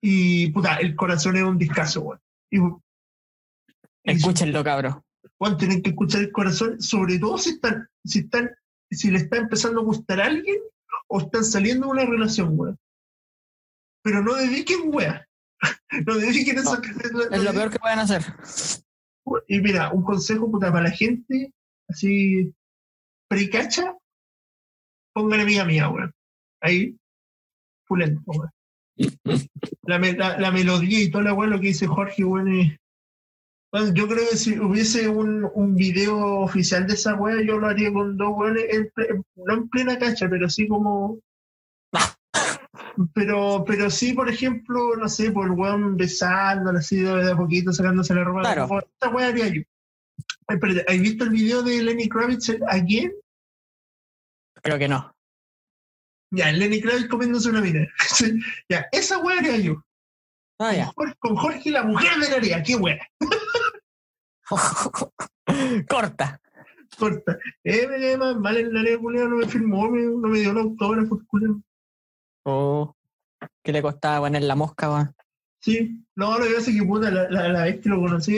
Y puta, el corazón es un discazo, weón. Y Escúchenlo, cabrón. weón, tienen que escuchar el corazón, sobre todo si están, si están, si le está empezando a gustar a alguien o están saliendo de una relación, weón. Pero no dediquen, weón. No dediquen esa. Es lo peor que pueden hacer. Y mira, un consejo puta para la gente, así, precacha, pongan amiga mía, weón. Ahí, pulento, weón. La, la, la melodía y toda la weón, lo que dice Jorge, weón, es- yo creo que si hubiese un, un video oficial de esa weá, yo lo haría con dos weones, no en plena cacha, pero sí como. Pero, pero sí, por ejemplo, no sé, por el weón besándola así de a poquito, sacándose la ropa. Claro. Como, Esta weá haría yo. Espérate, ¿has visto el video de Lenny Kravitz again? Creo que no. Ya, Lenny Kravitz comiéndose una mina. Ya, esa weá haría yo. Ah, Con ya. Jorge, con Jorge, la mujer de Narea, qué weá. Corta. Corta. Eh, me más mal en Narea, culiao, no me firmó, no me dio el autógrafo, culiao. Oh, ¿Qué le costaba poner la mosca, weón? Sí, no, lo que pasa es que puta, la, la, la vez que lo conocí,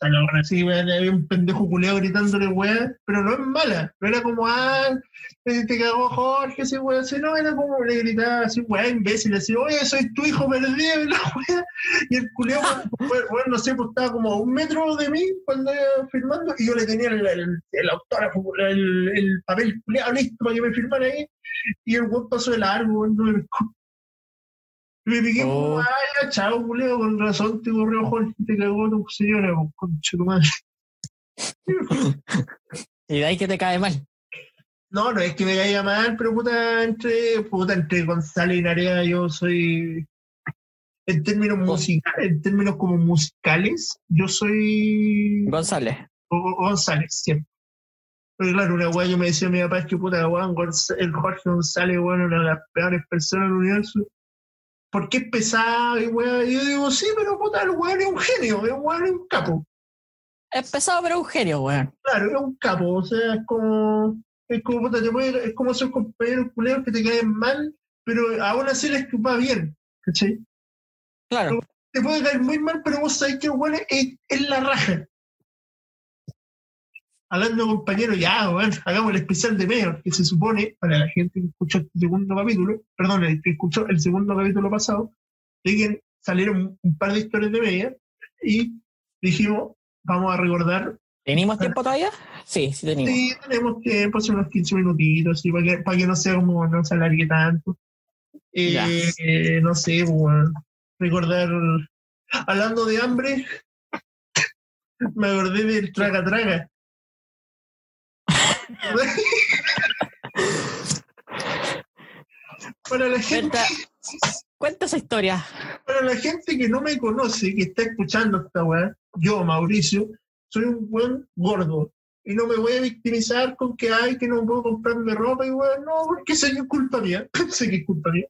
weón, había un pendejo culeado gritándole weá, pero no es mala, no era como, ah, te, cagó Jorge, ese weá, así, no, era como le gritaba así, weá, imbécil, así, oye, soy tu hijo perdido, la weá, y el culeado, weón, weón, no sé, pues estaba como a un metro de mí cuando iba firmando, y yo le tenía el, el, autógrafo, el, el papel culeado listo para que me firmara ahí, y el weón pasó de largo, weón, no me piqué como, Oh. ay, chao, culeo, con razón te corrió Jorge, te cagó tu señora, con concha tu madre. Y de ahí que te cae mal. No, no es que me caiga mal, pero puta, entre, puta, entre González y Narea yo soy, en términos musicales, en términos como musicales, yo soy González. Go- González, siempre. Porque claro, una weá yo me decía a mi papá es que puta, weón, el Jorge González, weón, una de las peores personas del universo. Porque es pesado y weá. Y yo digo, sí, pero puta, el weón es un genio, el weón es un capo. Es pesado, pero un genio, weón. Claro, es un capo, o sea, es como, es como, puta, te puede- es como esos compañeros culeros que te caen mal, pero aún así les va bien, ¿cachai? Claro. Te puede caer muy mal, pero vos sabés que el weón es, es la raja. Hablando de compañeros, ya, hagamos el especial de Mayor, que se supone, para la gente que escuchó el segundo capítulo, perdón, el que escuchó el segundo capítulo pasado, de que salieron un par de historias de Mayor, y dijimos, vamos a recordar ¿Tenemos tiempo todavía? Sí, sí tenemos. Sí, tenemos tiempo, hace unos 15 minutitos, así, para que, para que no sea como, no se alargue tanto. Eh, eh, no sé, bueno, recordar, hablando de hambre, me acordé del traga traga. para la gente, Cuenta, esa historia. para la gente que no me conoce, que está escuchando esta weá, yo, Mauricio, soy un buen gordo. Y no me voy a victimizar con que hay que no puedo comprarme ropa y weón, no, porque sé que es culpa mía. sé que es culpa mía.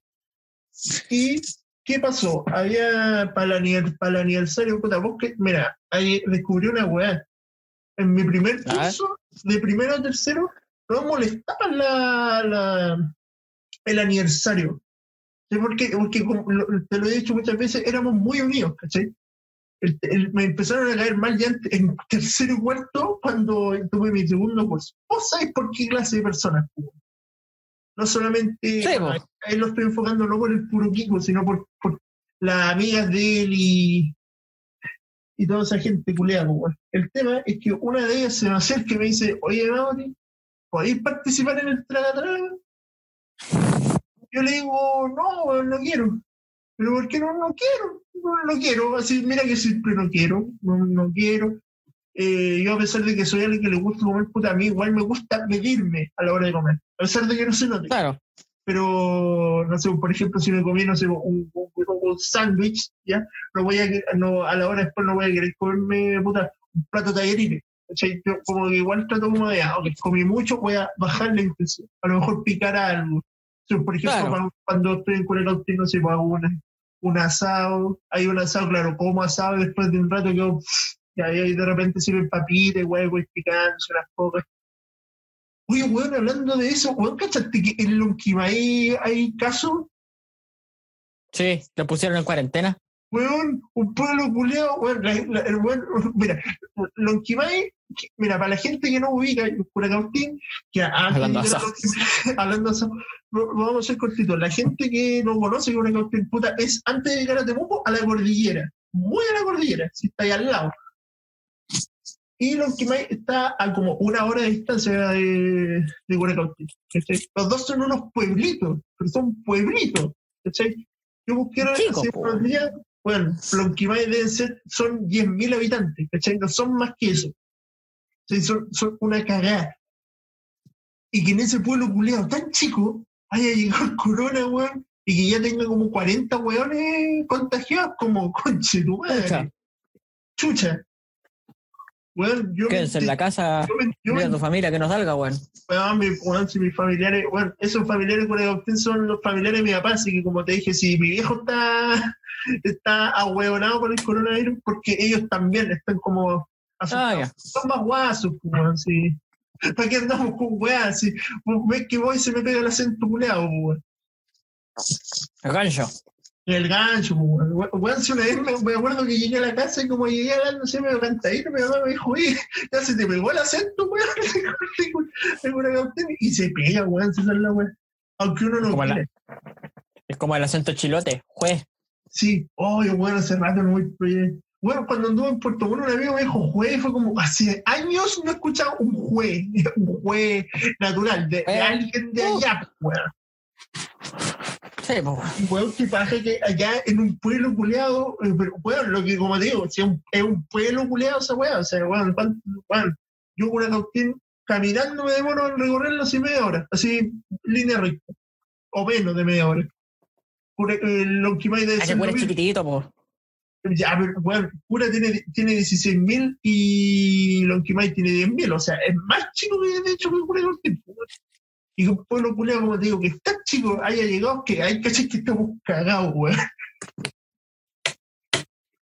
¿Y qué pasó? Había para el, aniver- para el aniversario, puta, vos que, mira, ahí descubrí una weá. En mi primer curso, de primero a tercero, no molestaba la, la, el aniversario. Sí, Porque, porque te lo he dicho muchas veces, éramos muy unidos, ¿cachai? El- el- me empezaron a caer mal ya en, en tercero y cuarto cuando tuve mi segundo curso. ¿Vos sabés por qué clase de personas? po? No solamente, Sí, po. a él lo estoy enfocando no por el puro Kiko, sino por, por las amigas de él y, y toda esa gente culeada. po, weón. El tema es que una de ellas se me acerca y me dice, oye, Mauri, ¿podéis participar en el traga traga? Yo le digo, no, no quiero. ¿Pero por qué no? No quiero. No, no quiero. Así, mira que siempre no quiero. No, no quiero. Eh, yo a pesar de que soy alguien que le gusta comer puta, a mí igual me gusta medirme a la hora de comer. A pesar de que no se note. Claro. Pero, no sé, por ejemplo, si me comí, no sé, un, un, un sándwich, ¿ya? No voy a, no, a la hora después no voy a querer comerme, puta, un plato de tallarines. ¿cachai? Yo como que igual trato como de, ah, ok, comí mucho, voy a bajar la intención. A lo mejor picar algo. Por ejemplo, Claro. cuando, cuando estoy en Culecautín, no sé, pues hago una, un asado, hay un asado, claro, como asado después de un rato que y ahí de repente sirven papitas, huevo, y picándose unas pocas. Oye, weón, hablando de eso, weón, ¿cachaste que en Lonquimay hay casos? Sí, lo pusieron en cuarentena. Weón, un pueblo culeado, weón, la- la- el weón, mira, Lonquimay, mira, para la gente que no ubica Curacautín, que Hablando de Lonquimay- hablando eso, vamos a hacer cortito. La gente que no conoce Curacautín, puta, es antes de llegar a Temuco, a la cordillera, muy a la cordillera, si está ahí al lado. Y Lonquimay está a como una hora de distancia de, de. Los dos son unos pueblitos, pero son pueblitos. ¿cachai? Yo busqué Chico, hace unos días, bueno, Lonquimay deben ser, son 10.000 habitantes, ¿cachai? No son más que eso. Son, son una cagada. Y que en ese pueblo culeado tan chico haya llegado el corona, weón, y que ya tenga como 40 weones contagiados, como conche tu madre. Chucha. Chucha. Weón, yo Quédense en la casa, yo me- yo mira a tu familia que no salga, weón. weón, mi- weón, si mis familiares, bueno, esos familiares con adopción son los familiares de mi papá, así que como te dije, si mi viejo está, está ahueonado por el coronavirus, porque ellos también están como asustados. Ah. Son más guasos, pues, weón, sí. ¿Para qué andamos con weas? Si ves que voy y se me pega el acento culeado, pues, weón. Gancho. El gancho, weón. Si una vez me, me acuerdo que llegué a la casa y como llegué hablando, sé, medio cantadito, mamá me dijo, oye, ya se te pegó el acento, weón. Tengo una adopción", y se pega, weón, si esa es la weón. Aunque uno no la- quiere. Es como el acento chilote, juez. Sí, oye, bueno, hace rato no voy. Bueno, cuando anduve en Puerto Bueno, un amigo me dijo juez, fue como, hace años no he escuchado un juez, un juez natural, de, de alguien de allá, weón. Sí, pues, weón. Que pasa que allá en un pueblo culeado, eh, weón, lo que como digo, si es un, es un pueblo culeado esa weón, o sea, weón, weón, yo con cautín caminando me demoro en recorrerlo así media hora, así, línea recta, o menos de media hora. Por el Lonquimay de weón es chiquitito, pues. Ya, pero bueno, Cura tiene, tiene 16.000 y Lonquimay tiene 10.000, o sea, es más chico que de hecho que Cura Cortín. Y un pueblo culiao, como te digo, que es tan chico, haya llegado que hay cachas que estamos cagados, weón.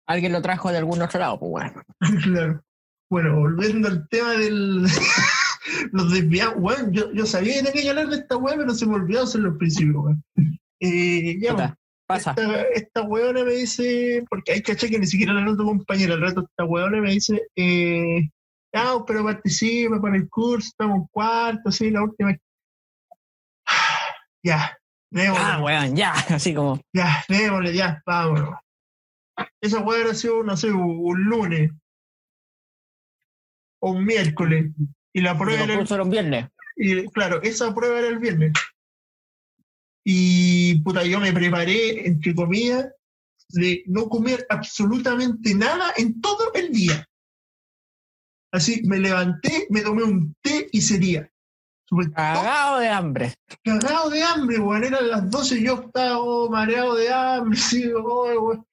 Alguien lo trajo de algún otro lado, pues, weón. claro. Bueno, volviendo al tema del. los desviados, weón, yo, yo sabía que tenía que hablar de esta weón, pero se me olvidó hacerlo al principio, weón. Eh, ya, Puta, Pasa. esta, esta weona me dice, porque hay caché que ni siquiera la noto compañera, al rato esta weona me dice, eh, ah, pero participa para el curso, estamos cuarto, sí, la última. Ya, démosle, Ah, weón, ya. Así como. ya, démosle, ya, vámonos. Esa weona ha sido, no sé, un, un lunes o un miércoles, y la Y prueba los era el viernes. y claro, esa prueba era el viernes. Y puta, yo me preparé, entre comillas, de no comer absolutamente nada en todo el día. Así, me levanté, me tomé un té y sería. Cagado de hambre. cagado de hambre, weón. Eran las 12 y yo estaba oh, mareado de hambre, sí, oh, weón.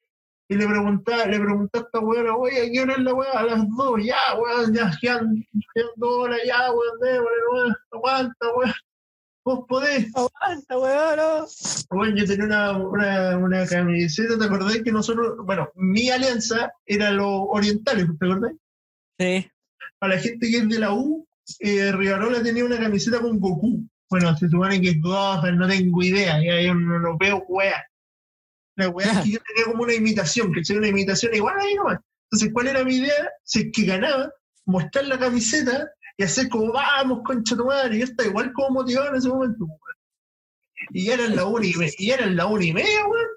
Y le preguntaba, le pregunté a esta weona, oye, ¿a qué hora es la weá? A las 2, ya, weón, ya, quedan, quedan dos horas, ya, weón, démosle, weón, aguanta, weón. Vos podés. Aguanta, weón. no. Bueno, yo tenía una, una, una camiseta, ¿te acordás que nosotros, bueno, mi alianza era los orientales, ¿te acordás? Sí. Para la gente que es de la U, eh, Rivarola tenía una camiseta con Goku. Bueno, se supone que es Gohan, no tengo idea, ya yo no lo veo weá. La weá es que yo tenía como una imitación, que sería una imitación igual ahí nomás. Entonces, ¿cuál era mi idea? Si es que ganaba, mostrar la camiseta y hacer como, vamos, concha tu y yo estaba igual como motivado en ese momento, weón. Y ya la una y, me- y la una y media, weón.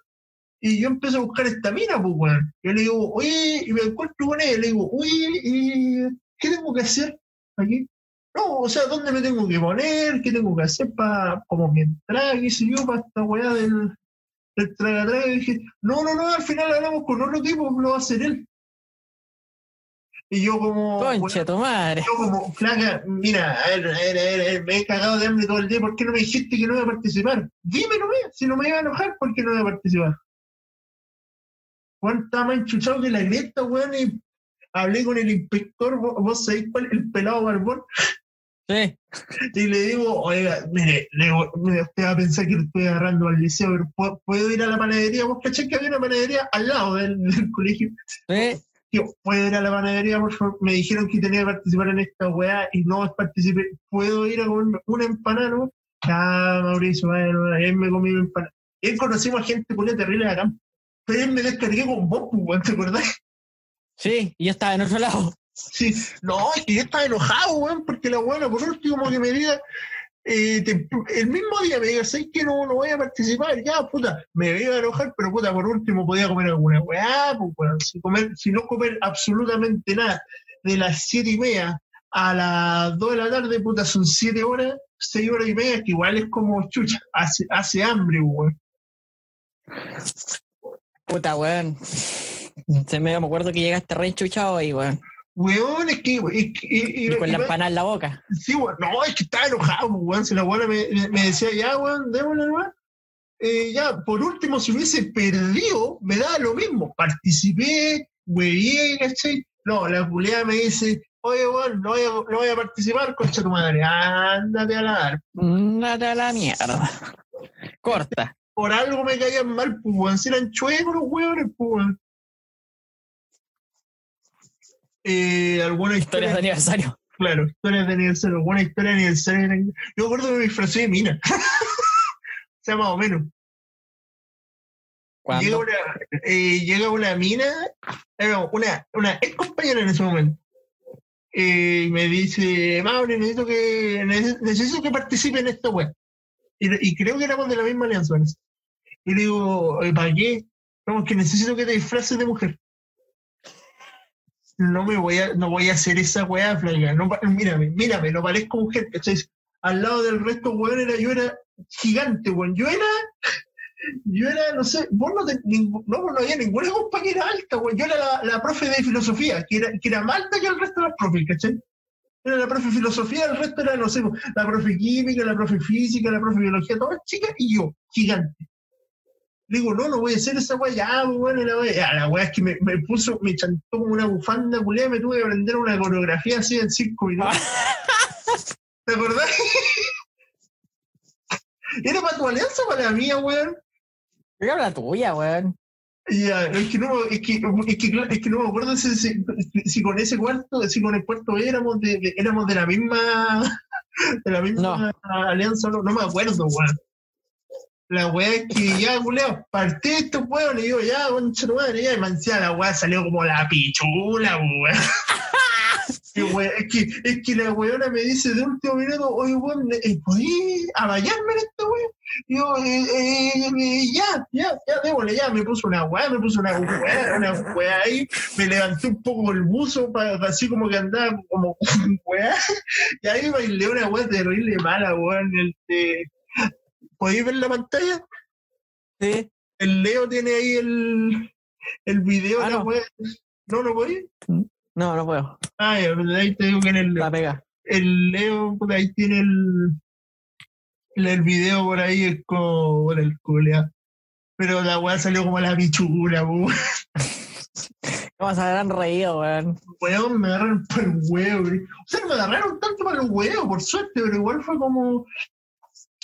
Y yo empecé a buscar esta mina, pues, weón. Yo le digo, oye, y me encuentro con ella, le digo, oye, ¿y ¿qué tengo que hacer aquí? No, o sea, ¿dónde me tengo que poner? ¿Qué tengo que hacer para, como mi entrada, qué sé yo, para esta weá del, del traga traga? Y dije, no, no, no, al final hablamos con otro tipo, lo va a hacer él. Y yo como, Concha tu madre. yo como, flaca, mira, a ver, a ver, a ver, a ver, me he cagado de hambre todo el día, ¿por qué no me dijiste que no iba a participar? Dime nomás, si no me iba a enojar, ¿por qué no iba a participar? Juan estaba más enchuchado que la grieta, weón, y hablé con el inspector, vos, vos sabéis cuál, el pelado barbón, Sí. y le digo, oiga, mire, le digo, mire, usted va a pensar que lo estoy agarrando al liceo, pero ¿puedo, puedo ir a la panadería? ¿Vos caché que había una panadería al lado del, del colegio? Sí. Tío, ¿puedo ir a la panadería, por favor? Me dijeron que tenía que participar en esta weá y no participé. ¿Puedo ir a comerme una empanada, no? Ah, Mauricio, bueno, él me comí mi empanada. Él conocimos a gente culia terrible de acá. Pero él me descargué con vos, pues, ¿te acordás? Sí. Y yo estaba en otro lado. Sí, no, es que yo estaba enojado, weón, porque la weona, por último, que me diga, eh, el mismo día me diga, ¿sabes que no, no voy a participar? Ya, puta, me iba a enojar, pero puta, por último podía comer alguna weá, pues, weón, si, comer, si no comer absolutamente nada de las siete y media a las dos de la tarde, puta, son siete horas, seis horas y media, que igual es como chucha, hace, hace hambre, weón. Puta, weón. Se me, me acuerdo que llegaste re enchuchado ahí, weón. Weón, es que, es que- y- y- Y con y- la empanada en la boca. Sí, weón. No, es que estaba enojado, weón. Si la weona me, me- decía, ya, weón, démosle, weón. eh, ya, por último, si hubiese perdido, me daba lo mismo. Participé, güey, ¿cachai? No, la culiada me dice, oye, bueno, no voy a, no voy a participar, concha tu madre, ándate a la dar. Ándate a la mierda. Corta. Por algo me caían mal, pues, weón, si eran chuecos los huevones, pues, weón. Eh, alguna Historias de historia, aniversario. claro, historias de aniversario, buena historia de aniversario. Yo me acuerdo que me disfracé de mina. o sea, más o menos. Llega ¿Cuándo? una, eh, llega una mina, una, una ex compañera en ese momento, eh, me dice, Mauri, necesito que, neces- necesito que participe en esta web. Y, y creo que éramos de la misma alianza. parece. Y le digo, "Eh, ¿para qué? No, que necesito que te disfraces de mujer. No me voy a, no voy a hacer esa weá, flaca. No, mírame, mírame, no parezco mujer, ¿cachai? Al lado del resto, weón, era, yo era gigante, weón. Yo era yo era, no sé, vos no, te- ningú- no, no había ninguna compañera alta, güey. Yo era la, la profe de filosofía, que era, que era más alta que el resto de las profes, ¿cachai? Era la profe de filosofía, el resto era, no sé, la profe química, la profe física, la profe biología, todas chicas, y yo, gigante. Digo, no, no voy a hacer esa weá, ya, pues, bueno, la weá, la weá es que me, me puso, me chantó como una bufanda, culé, me tuve que aprender una coreografía así en cinco minutos. ¿Te acordás? ¿Era para tu alianza o para la mía, weón? Yo hablo la tuya, weón. Ya, es que no, es que, es que, es que no me acuerdo si, si, si con ese cuarto, si con el cuarto B éramos de, de- éramos de la misma de la misma alianza, no, no me acuerdo, weón. La weá es que ya, culeo, partí estos weón y digo, ya, concha tu madre, ya, y me decía, la weá salió como la pichula, weón. Es, que, es que la weona me dice de último minuto, oye, weón, eh, ¿podí avallarme en esta weá? Yo, eh, eh, eh, ya, ya, ya, démosle, ya, me puso una weá, me puso una weá, una weá ahí, me levanté un poco el buzo, pa- así como que andaba como weá, y ahí bailé una weá terrible mala, weón, el de... ¿Podéis ver la pantalla? Sí. El Leo tiene ahí el, el video Ah, la no. weá. ¿No lo podéis? No, no puedo. Ah, ya, ahí te digo que en el, La pega. el Leo, por ahí tiene el, el, el video por ahí, es como por el culea. Pero la weá salió como la pichula, weón. ¿Cómo se habrán reído, weón? Weón, me agarraron por el huevo. güey. O sea, no me agarraron tanto para el huevo, por suerte, pero igual fue como.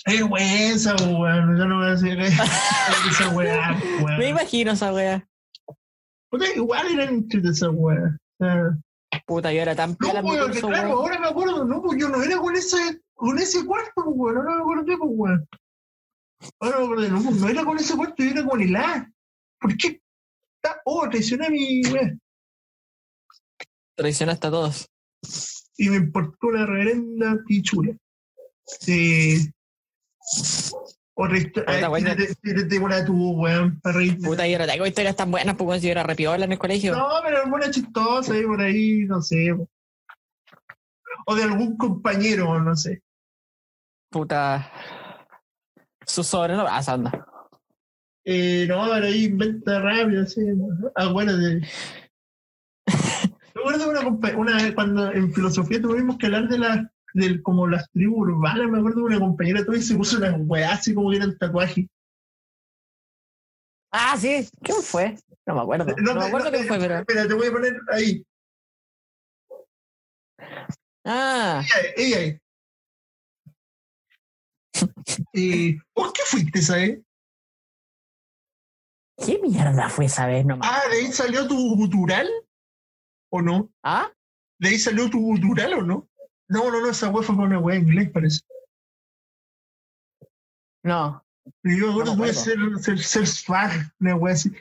Vergüenza, weón. Yo no voy a decir esa weá, Me weón. imagino esa weá. Porque igual eran entre de esa weá. O sea, Puta, yo era tan No, weón, curso, claro, weón. ahora me acuerdo, no, pues yo no era con ese, con ese cuarto, weón, ahora me acordé, pues, weón. Ahora me acordé, no, pues, no era con ese cuarto, yo era con el A. ¿Por qué? Oh, traicioné a mi weón. Traicionaste a todos. Y me importó una reverenda pichula. Sí. Otra historia. Tírate una tú, weón, para reírme. Puta, yo no tengo historias tan buenas, pues si yo era repiola en el colegio. No, pero alguna chistosa ahí por ahí, no sé. O de algún compañero, no sé. Puta. Su sobrenombre. Ah, anda. Eh, no, pero ahí inventa rápido, sí. Ah, bueno, de... De una, una vez cuando en filosofía tuvimos que hablar de las del, como las tribus urbanas, me acuerdo de una compañera y se puso unas weas así como que eran tatuajes. Ah, sí. ¿Quién fue? No me acuerdo. No, me acuerdo te- quién fue, pero. Espera, te voy a poner ahí. Ah, Ella. Eh, ¿Vos qué fuiste, sabes? ¿qué mierda fue esa vez? No. Ah, ¿de ahí salió tu gutural? ¿O no? ¿Ah? ¿De ahí salió tu gutural o no? No, no, no, esa wea fue con una wea en inglés, parece. No. Y yo acuerdo No me que ser, ser, ser swag, una wea así.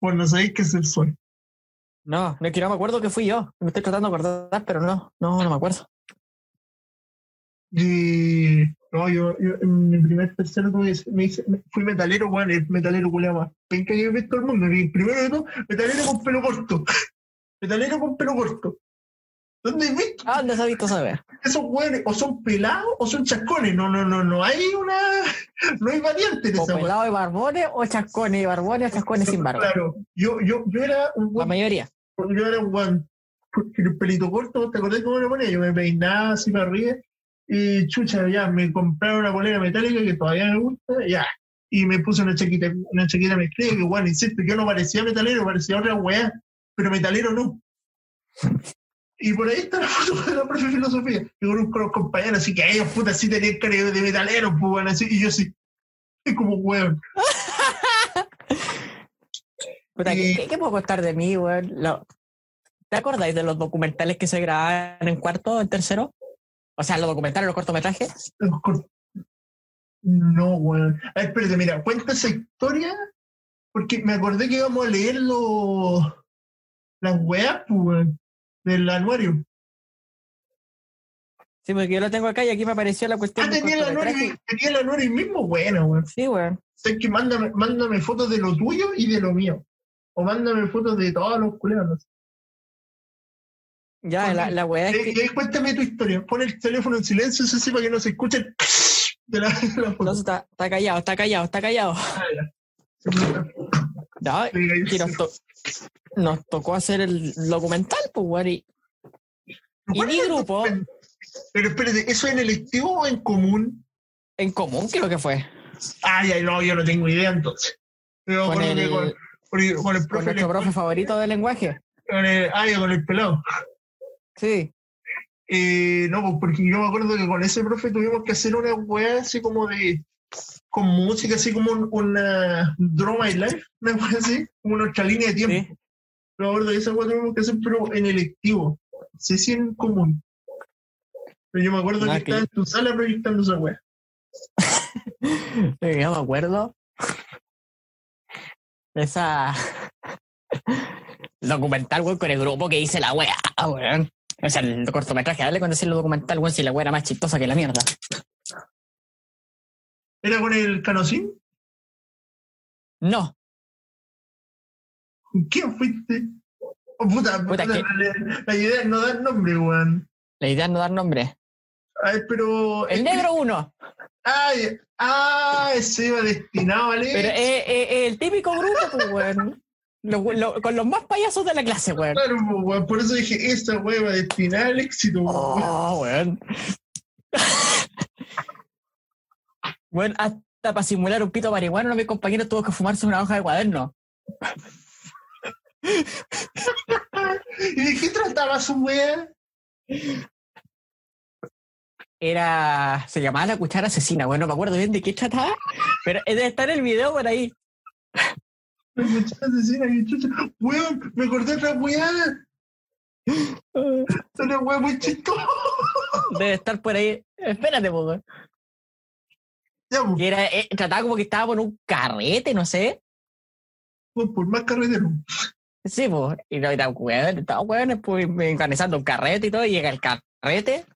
Bueno, no sabéis qué es ser swag. No, no es que no me acuerdo que fui yo. Me estoy tratando de acordar, pero no, no, no me acuerdo. Y no, yo, yo en mi primer tercero tuve, me hice, me- fui metalero, weón, el metalero culiao más penca que he visto el mundo. Y primero de todo, metalero con pelo corto. metalero con pelo corto. ¿Dónde he visto Ah, ¿dónde se ha visto esa vez? esos weones? O son pelados o son chascones. No, no, no, no hay una. No hay variante en O esa weá. pelado de barbones o chascones, y barbones o chascones sin barba. Claro, yo, yo, yo era un La weón mayoría. yo era un guan, porque el pelito corto, ¿te acordás cómo lo ponía? Yo me peinaba así para arriba y chucha, ya, me compraron una polera metálica que todavía me gusta, ya. Y me puse una chaqueta, una chaqueta mezclada, que bueno, insisto, yo no parecía metalero, parecía otra weá, pero metalero no. Y por ahí está la foto de la profe de filosofía, y con unos compañeros, así que ellos, puta, sí tenían cara de metalero, pues bueno, así, y yo sí, es como weón. Puta, ¿qué, qué, qué puedo contar de mí, weón? Lo- ¿Te acordáis de los documentales que se grababan en cuarto, en tercero? O sea, los documentales, los cortometrajes. Los cort- No, weón. A ver, espérate, mira, cuenta esa historia porque me acordé que íbamos a leer los las weas, pues, weón, del anuario. Sí, porque yo lo tengo acá y aquí me apareció la cuestión Ah, tenía el anuario, tenía el anuario mismo, bueno, weón. Sí, weón. Sé que mándame, mándame fotos de lo tuyo y de lo mío. O mándame fotos de todos los culeros. Ya, la, la weá es que. ahí cuéntame tu historia. Pon el teléfono en silencio, eso sí, para que no se escuche el de la, de la foto. Está, está callado, está callado, está callado. No, y nos, to- nos tocó hacer el documental, pues, weón. Y, y mi grupo, Pero espérate, ¿eso en electivo o en común? en común, creo que fue. Ay, ay, no, yo no tengo idea entonces. Pero Con el, con, con el, con el con profe, nuestro profe favorito de lenguaje. con el- ah, ya, con el pelado. Sí. Eh, no, pues porque yo me acuerdo que con ese profe tuvimos que hacer una weá así como de. Con música, así como un- una. Draw My Life, una weá así, como nuestra línea de tiempo. Me acuerdo que esa weá tuvimos que hacer, pero en electivo. Sí, sí, en común. Pero yo me acuerdo Ah, que que estaba yo- en tu sala proyectando esa weá. Eh, Yo me acuerdo. Esa. documental, weón, con el grupo que hice la weá, weón. O sea, el cortometraje, dale con decirlo documental, weón, si la weá era más chistosa que la mierda. ¿Era con el canocín? No, ¿Con quién fuiste? Oh, puta, Puta, puta, que- la, la idea es no dar nombre, weón. la idea es no dar nombre. A ver, pero. El negro uno, Ay, ah, ese iba destinado a leer. pero es el típico grupo, pues, weón. Lo- lo- con los más payasos de la clase, weón. Claro, po, weón, por eso dije, esa weá va destinada al éxito. weón. Oh, weón. Bueno, hasta para simular un pito marihuana, uno de mis compañeros tuvo que fumarse una hoja de cuaderno. ¿Y de qué trataba su weá? Era. Se llamaba la cuchara asesina, bueno, no me acuerdo bien de qué trataba, pero debe estar el video por ahí. La muchacha asesina, que chucha. Weón, me acordé de otra weá. Una weá muy chistosa. Debe estar por ahí. Espérate, po, weón. Ya, po, Que era, eh, trataba como que estaba por un carrete, no sé. po, por más carretero. Sí, pues. Y no, era weón, estaba weón, pues organizando un carrete y todo, y llega el carrete.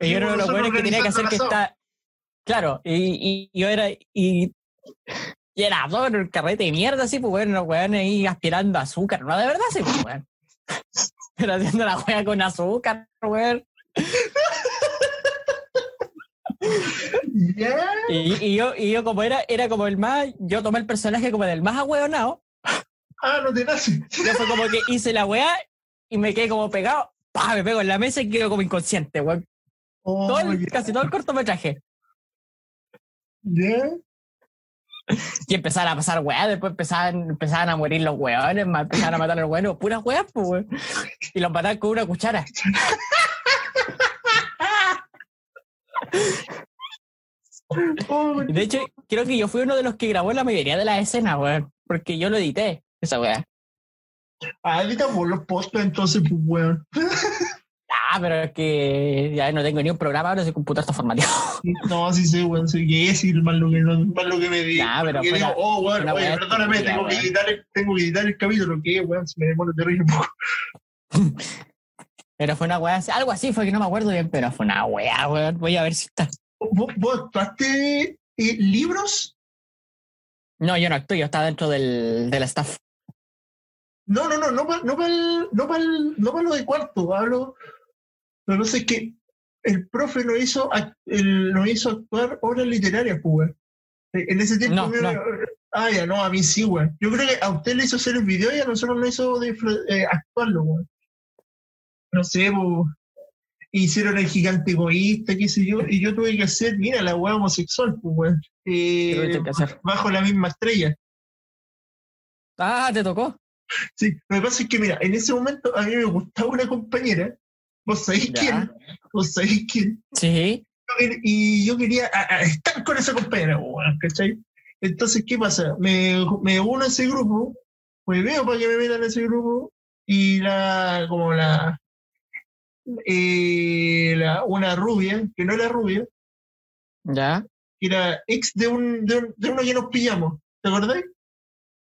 Y yo uno de los weones que tenía que hacer que está. Claro, y, y yo era. Y, y era todo en el carrete de mierda, así, pues weón, los weones ahí aspirando azúcar. No, de verdad, sí, pues weón. Pero haciendo la wea con azúcar, weón. Y, y yo, y yo como era, era como el más, yo tomé el personaje como del más ahueonado. Ah, no te nace. Yo fue como que hice la weá y me quedé como pegado. ¡Pah! Me pego en la mesa y quedo como inconsciente, weón. Oh, Todo el- ya. casi todo el cortometraje. Y empezaron a pasar weá, después empezaban, empezaban a morir los weones, empezaban a matar a los weones, puras weas, pues, weón. Y los mataban con una cuchara. Oh, de hecho, creo que yo fui uno de los que grabó la mayoría de las escenas, weón. Porque yo lo edité, esa weá. Ah, editamos los postes entonces, pues, weón. Ah, pero es que ya no tengo ni un programa, ahora ese computador está formateado. No, sí sé, weón, sí que es ir más lo que, no, más lo que me di. Ya, pero que fuera- digo, oh, weón, oye, weá perdóname, tengo que, weón. editar el, tengo que editar el capítulo, que weón, se me demora terrible poco. Pero fue una weá, algo así fue que no me acuerdo bien, pero fue una weá, weón. Voy a ver si está. ¿Vos, vos actuaste eh, libros? No, yo no actúo, yo estaba dentro del, del staff. No, no, no, no para no pa no pa no pa lo de cuarto, hablo. Pero no sé que el profe nos hizo, nos hizo actuar obras literarias, pues. Eh, En ese tiempo. No, no. Ah, ya, no, a mí sí, weón. Yo creo que a usted le hizo hacer el video y a nosotros nos hizo eh, actuarlo, weón. No sé, pues. Hicieron el gigante egoísta, qué sé yo, y yo tuve que hacer, mira, la weá homosexual, pues, weón. ¿Qué Eh, bajo la misma estrella. Ah, te tocó. Sí, lo que pasa es que, mira, en ese momento a mí me gustaba una compañera, vos sabéis Ya. quién, vos sabéis quién, Sí. y yo quería a- a estar con esa compañera, weón, ¿cachai? Entonces, ¿qué pasa? Me, me uno a ese grupo, pues veo para que me metan a ese grupo, y la, como la, eh, la, una rubia, que no era rubia, Ya, que era ex de, un, de, un- de uno que nos pillamos, ¿te acordás?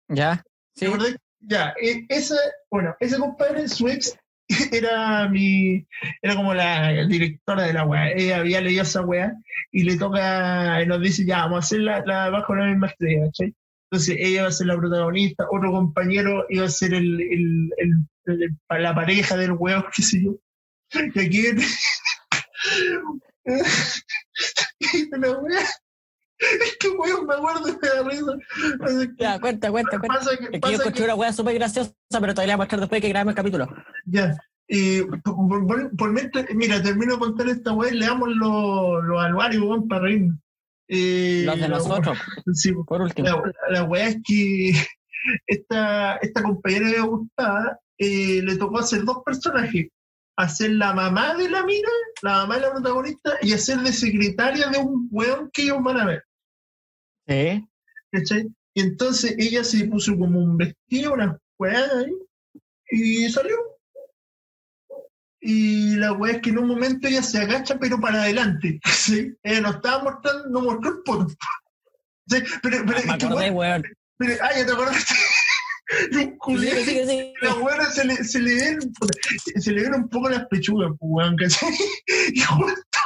ya. ¿Te Sí. acordás? Ya, e- esa, bueno, ese compadre, su ex, era mi, era como la directora de la weá. Ella había leído esa weá y le toca, y nos dice, ya, vamos a hacer la, la bajo la misma estrella, ¿cachai? Entonces ella va a ser la protagonista, otro compañero iba a ser el, el, el- el- la pareja del weón, qué sé yo. Y aquí viene- la weá. Es que weón, me acuerdo y me da risa. Ya, cuenta, cuenta, cuenta. Pasa que, Es que yo que- una weá súper graciosa, pero todavía voy a mostrar después que grabemos el capítulo. Ya. Eh, por, por- por mientras- mira, termino de contar esta weá y le damos los los anuarios, weón, para reírnos. Eh, Los de la- nosotros, sí, por último. la, la weá es que esta, esta compañera que me gustaba eh, le tocó hacer dos personajes. Hacer la mamá de la mina, la mamá de la protagonista, y hacer de secretaria de un weón que ellos van a ver. Sí. ¿cachai? Y entonces ella se puso como un vestido, una weá ahí, y salió. Y la weá es que en un momento ella se agacha, pero para adelante. ¿sí? Ella no estaba mostrando, no mostró el poto. ¿sí? Pero, pero, es que, weón, weón. pero- ah, ya te acordaste. Y un culero, la se le, se le ven, se le ven un poco las pechugas, pues, weón, ¿cachai? Y justo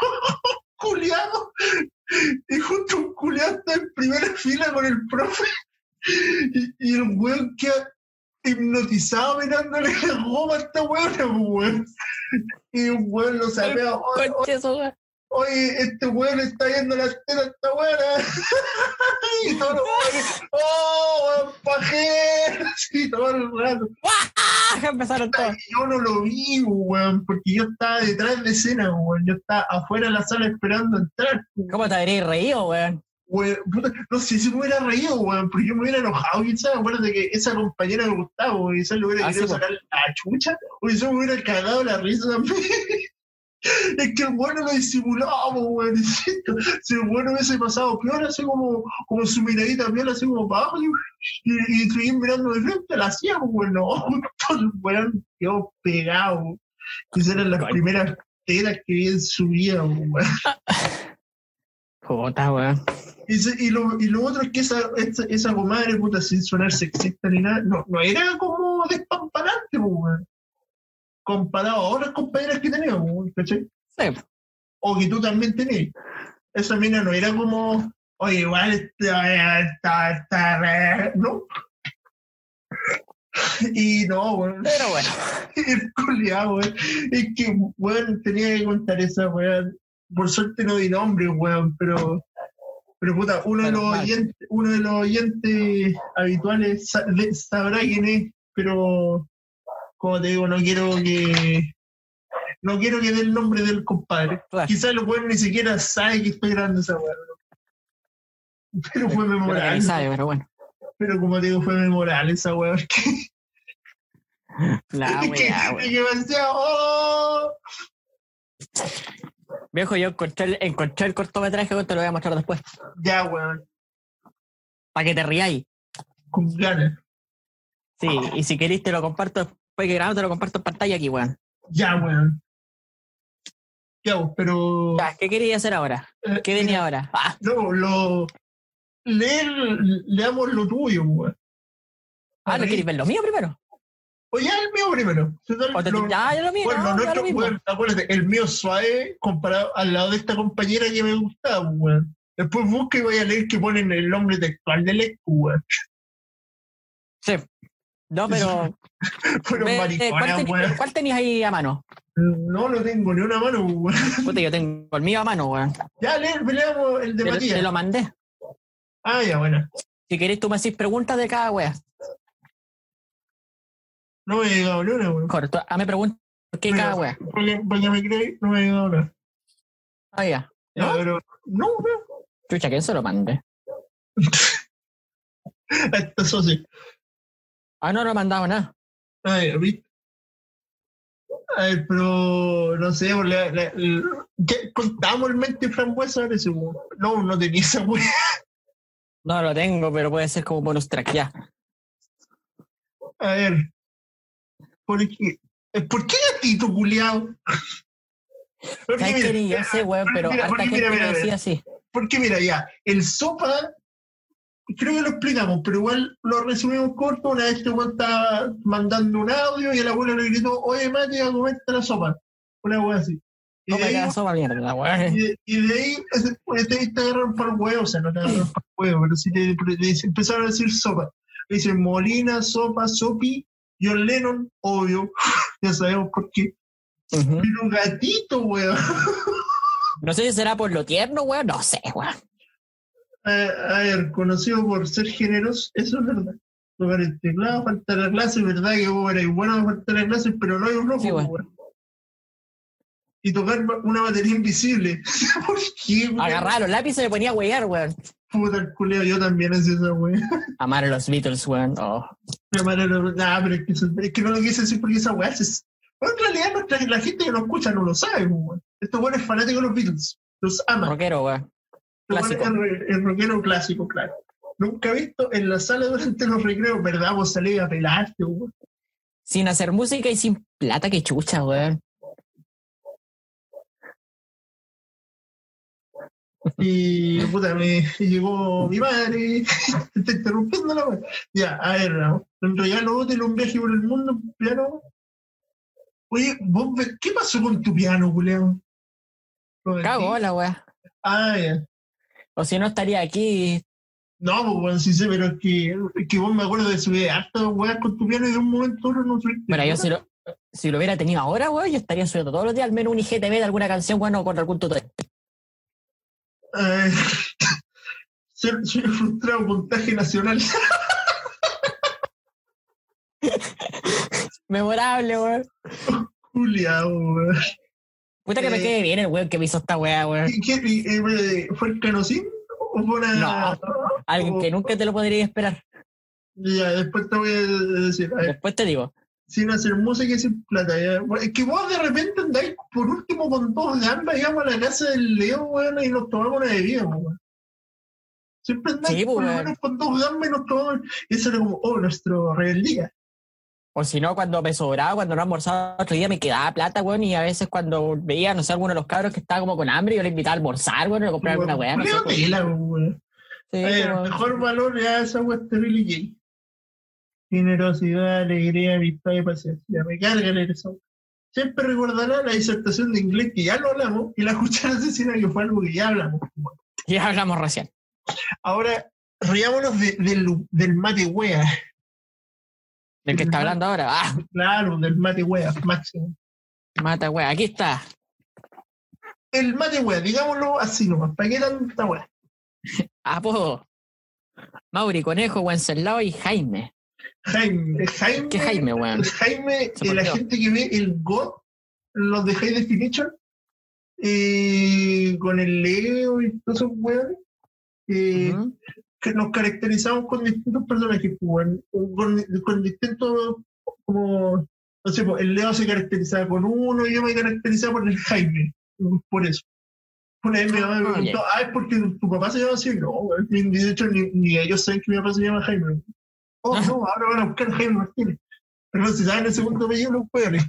culiado, y justo un culiado está en primera fila con el profe, y, y el weón queda hipnotizado mirándole la goma a esta weona, pues, weón. Y un weón lo sapea, oye, este weón está viendo las tetas a esta weona. y todos los weones, oh, weón, pajero, así, todo el rato. Empezaron todos. Yo no lo vi, weón, porque yo estaba detrás de escena, weón. Yo estaba afuera de la sala esperando entrar. ¿Cómo te habrías reído, weón? Weón, puta, no sé si me hubiera reído, weón, porque yo me hubiera enojado, quizás. Acuérdate que esa compañera me gustaba, weón, quizás le hubiera Ah, querido sí, sacar la chucha, o quizás me hubiera cagado la risa también. Es que el bueno lo disimulaba, weón. Si el bueno hubiese pasado peor, así como, como su miradita piola, así como para abajo, y, y, seguir mirando de frente, la hacía, weón. No, todo el weón quedó pegado. Esas eran las Coño. primeras telas que vi en su vida, weón. Puta, weón. Y, lo, y lo otro es que esa, esa, esa comadre, puta, sin sonar sexista ni nada, no, no era como weón. Comparado a otras compañeras que teníamos, ¿cachai? Sí. O que tú también tenías. Esa mina no era como, oye, igual está, está, está, ¿no? Y no, weón. Pero bueno. El culiao, weón. Es que, weón, tenía que contar esa, weón. Por suerte no di nombre, weón, pero. Pero puta, uno de, los oyentes, uno de los oyentes habituales sabrá quién es, pero como te digo, no quiero que. No quiero que dé el nombre del compadre. Claro. Quizás los weón ni siquiera sabe que estoy grabando esa weón. Pero fue memorable. sabe, pero bueno. Pero como te digo, fue memorable esa weón. La weá, ¡oh! Viejo, yo encontré el, encontré el cortometraje que te lo voy a mostrar después. Ya, weón, Para que te riáis. con ganas. Sí, y si queréis te lo comparto después que grabamos, te lo comparto en pantalla aquí, weón. Ya, weón. Ya, pero. Ya, ¿qué quería hacer ahora? eh, ¿Qué venía ahora? Ah, No, lo. Leer, leamos lo tuyo, weón. ah, ¿no queréis ver lo mío primero? O ya el mío primero. Te- lo- ya, ya lo mío, bueno, no, lo ya nuestro, lo mismo. acuérdate, el mío suave comparado al lado de esta compañera que me gustaba, weón. Después busca y voy a leer que ponen el nombre textual del ex, weón. Sí. No, pero. Fueron ve, eh, ¿cuál, weón. tenías ahí a mano? No, no tengo ni una mano, weón. Puta, yo tengo el mío a mano, weón. Ya, leer, leamos el de Te, Matías. te lo mandé. Ah, ya, bueno. Si queréis, tú me haces preguntas de cada wea. No me he llegado ni una, weón. Mejor, tú hazme preguntas ¿Por qué Mira, cada wea? Porque, porque me creí, no me ha ayudado a hablar. Ah, ya. Ya, ¿No? pero, no, no. Chucha, ¿quién se lo mande? Esto es así. Ah, no, no he mandado nada. A ver, ¿viste? A ver, pero no sé, la, la- la- ¿qué? contamos el mente frambuesa parece. No, no tenía esa weá. No lo tengo, pero puede ser como bonus track, ya. A ver. ¿Por qué? Eh, ¿Por qué gatito culiao? Porque ¿Sabes qué? mira, Yo sé, weón, pero mira, porque gente mira, me mira, decía mira. así. porque mira, ya, el sopa, creo que lo explicamos, pero igual lo resumimos corto. Una vez este weón estaba mandando un audio y el abuelo le gritó, oye, mate, a comerte la sopa. Una weá así. Y No de me ahí sopa mierda, weón. Y de, y de ahí pues, te, agarraron por huevo, o sea, no te agarraron por huevo, pero sí te, empezaron a decir sopa. Dicen Molina, sopa, sopi, John Lennon, obvio, ya sabemos por qué. Ujú. Pero gatito, weón. No sé si será por lo tierno, weón. No sé, weón. A, a ver, conocido por ser generoso, eso es verdad. Tocar el teclado, faltar la clase, verdad que vos eres bueno a faltar la clase, pero no hay un rojo, Sí, weón. weón. Y tocar una batería invisible. ¿Por qué, weón? Agarrar los lápices me ponía a huear, weón. Puta el culeo, yo también hacía esa weón. Amar a los Beatles, weón. Oh. Mi hermano no- nah, pero es que, eso- es que no lo quise decir porque esa weá es. Bueno, en realidad nuestra- la gente que nos escucha no lo sabe, pues, weón. Estos weones fanáticos de los Beatles. Los aman. Rockero, weón. Clásico. re- es rockero clásico, claro. Nunca he visto en la sala durante los recreos, ¿verdad? Vos salís a pelarte, weón. Sin hacer música y sin plata, que chucha, weón. Y puta, me llegó mi madre, está interrumpiendo la weá. Ya, a ver, un regalo útil, un viaje por el mundo, un piano. Oye, vos, ¿qué pasó con tu piano, Julián? Cagó la weón. Ah, ya. O si no estaría aquí. No, pues bueno, sí sé, pero es que, es que vos me acuerdo de subir hartas weas con tu piano y de un momento a otro no subiste. Mira, yo si lo, si lo hubiera tenido ahora, weón, yo estaría subiendo todos los días al menos un IGTV de alguna canción, weón, o con algún tutorial. Eh, ser, frustrado, puntaje nacional. Memorable, weón. Juliado, weón. Puta que me Eh. quede bien el weón que me hizo esta weá, weón. ¿Y qué- y, eh, ¿Fue el canocín o fue una.? No, Alguien que nunca te lo podría esperar. Ya, después te voy a decir. A Después te digo. sin hacer música y sin plata. ya. Es que vos de repente andáis por último con dos gambas, digamos, a la casa del Leo, weón, y nos tomamos una bebida, weón. Siempre andáis Sí, por lo menos con dos gambas y nos tomamos. Y eso era como, oh, nuestro rebeldía. O si no, cuando me sobraba, cuando no almorzaba otro día, me quedaba plata, weón. Y a veces cuando veía, no sé, alguno de los cabros que estaba como con hambre, yo le invitaba a almorzar, weón, o le compraba alguna weá. No sé, Leo pues. tela, weón. Sí, A ver, pero- mejor valor ya esa weá es terrible gay. Generosidad, alegría, amistad y paciencia. Me carga leer eso. Siempre recordará la disertación de inglés que ya lo hablamos y la cuchara asesina que fue algo que ya hablamos. Ya hablamos recién. Ahora, riámonos de- del, del mate wea. ¿Del que está hablando ahora? Ah, Claro, del mate wea, máximo. mata, weá. Aquí está. El mate wea, digámoslo así nomás. ¿Para qué tanta wea? Apodo. Mauri, Conejo, Wenceslao y Jaime. Jaime, Jaime. ¿Qué Jaime, weón? Jaime, eh, la gente que ve el God, los de High Definition, eh, con el Leo y todos esos weones, eh. Que nos caracterizamos con distintos personajes, pues, con, con distintos, como, no sé, pues, el Leo se caracterizaba con uno y yo me caracterizaba por el Jaime, por eso. Una vez mi mamá me Ah, preguntó, ah, es porque tu, papá se llama así, no, de hecho ni, ni ellos saben que mi papá se llama Jaime. Oh, Ah. no, ahora van a buscar a Jaime Martínez. Pero se saben el segundo apellido los weones.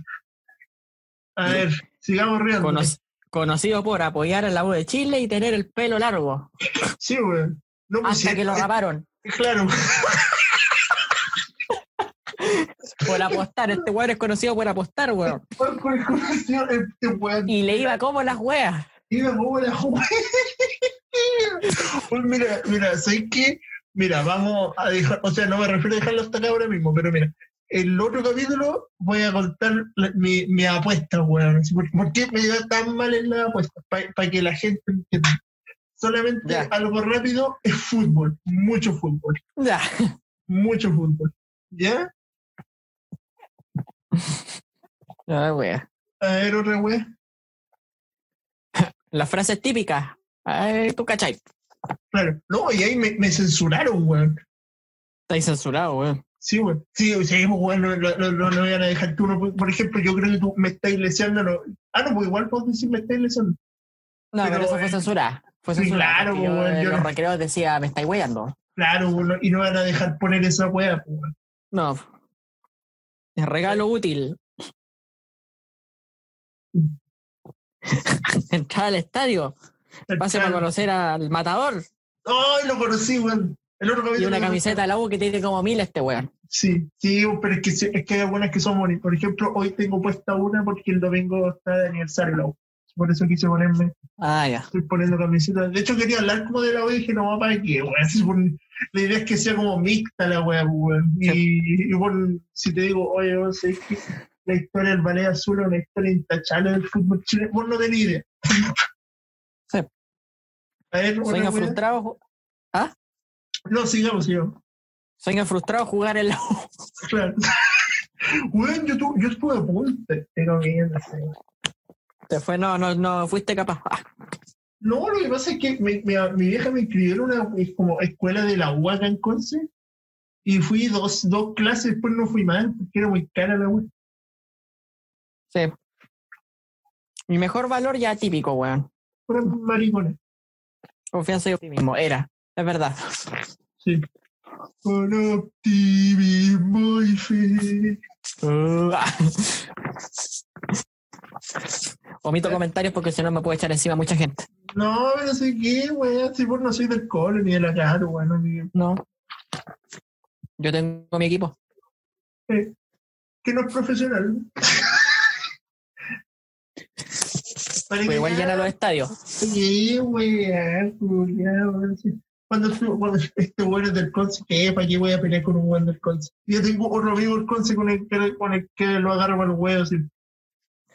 A ver, sigamos riendo. Cono- conocido por apoyar a la U de Chile y tener el pelo largo. Sí, weón. No, pues, Hasta sí, que lo eh, raparon. Claro. Por apostar. Este weón es conocido por apostar, weón. Este weón. Y le iba como las weas. Mira, cómo la jugué. Pues mira, mira, ¿sabes qué? Mira, vamos a dejar, o sea, no me refiero a dejarlo hasta acá ahora mismo, pero mira, el otro capítulo voy a contar la- mi, mi apuesta, weón. Así, ¿Por, por qué me iba tan mal en la apuesta? Para que la gente entienda. Solamente algo rápido es fútbol, mucho fútbol, Ya. mucho fútbol. ¿Ya? Ah, wea. A ver, otra wea. Las frases típicas. Ay, tú cachai. Claro. No, y ahí me, me censuraron, weón. Estáis censurado, weón. Sí, weón. Sí, sí, weón, no, no, no, no, no van a dejar tú. No, por ejemplo, yo creo que tú me estás leseando. No. Ah, no, pues igual puedo decir me estás leseando. No, pero, Pero, eso fue eh, censurada. Sí, censurada. claro, yo en yo los recreos decía, me estáis weyando. Claro, weón, y no van a dejar poner esa wea, pues, weón. No. Es regalo útil. Entrar al estadio. Pase para conocer al matador. Ay, lo conocí, weón. El otro Y una camiseta de la U que tiene como mil este weón. Sí, sí, pero es que, es que hay algunas que son bonitas. Por ejemplo, hoy tengo puesta una porque el domingo está de aniversario la U. Por eso quise ponerme, Ah, ya. estoy poniendo camisetas. De hecho, quería hablar como de la U y dije, no, ¿para qué, weón? La idea es que sea como mixta la weá, weón. Y, y por- si te digo, oye, que la historia del ballet azul es una historia intachable del fútbol chileno, vos no tenés idea. Sí. A ver, Sueño frustrado. ju- No, sigamos, sigamos. Sueño frustrado jugar en la U. Claro. Weón, yo, tu- yo estuve a punto. Tengo miedo, sí. Te fue, no, no, no fuiste capaz. Ah, No, lo que pasa es que mi, mi, mi vieja me inscribió en una es como escuela de la UAC en Conce y fui dos, dos clases, después no fui más porque era muy cara la UAC. sí. Mi mejor valor ya típico, weón. Pura maricona. Confianza y optimismo. Era. Es verdad. Sí. Con optimismo y fe. Ah. Omito comentarios porque si no me puede echar encima mucha gente. No, pero sé qué, weón. Si vos no soy del cole ni de la cara, weón. ni- No. Yo tengo mi equipo. eh, que no es profesional. Para Pues igual ya- llena los estadios. Sí, weón. Cuando, cuando este weón es del Conce, ¿qué? ¿Para qué voy a pelear con un weón del Conce? Yo tengo otro amigo del Conce con el que, con el que lo agarro para los huevos. sí.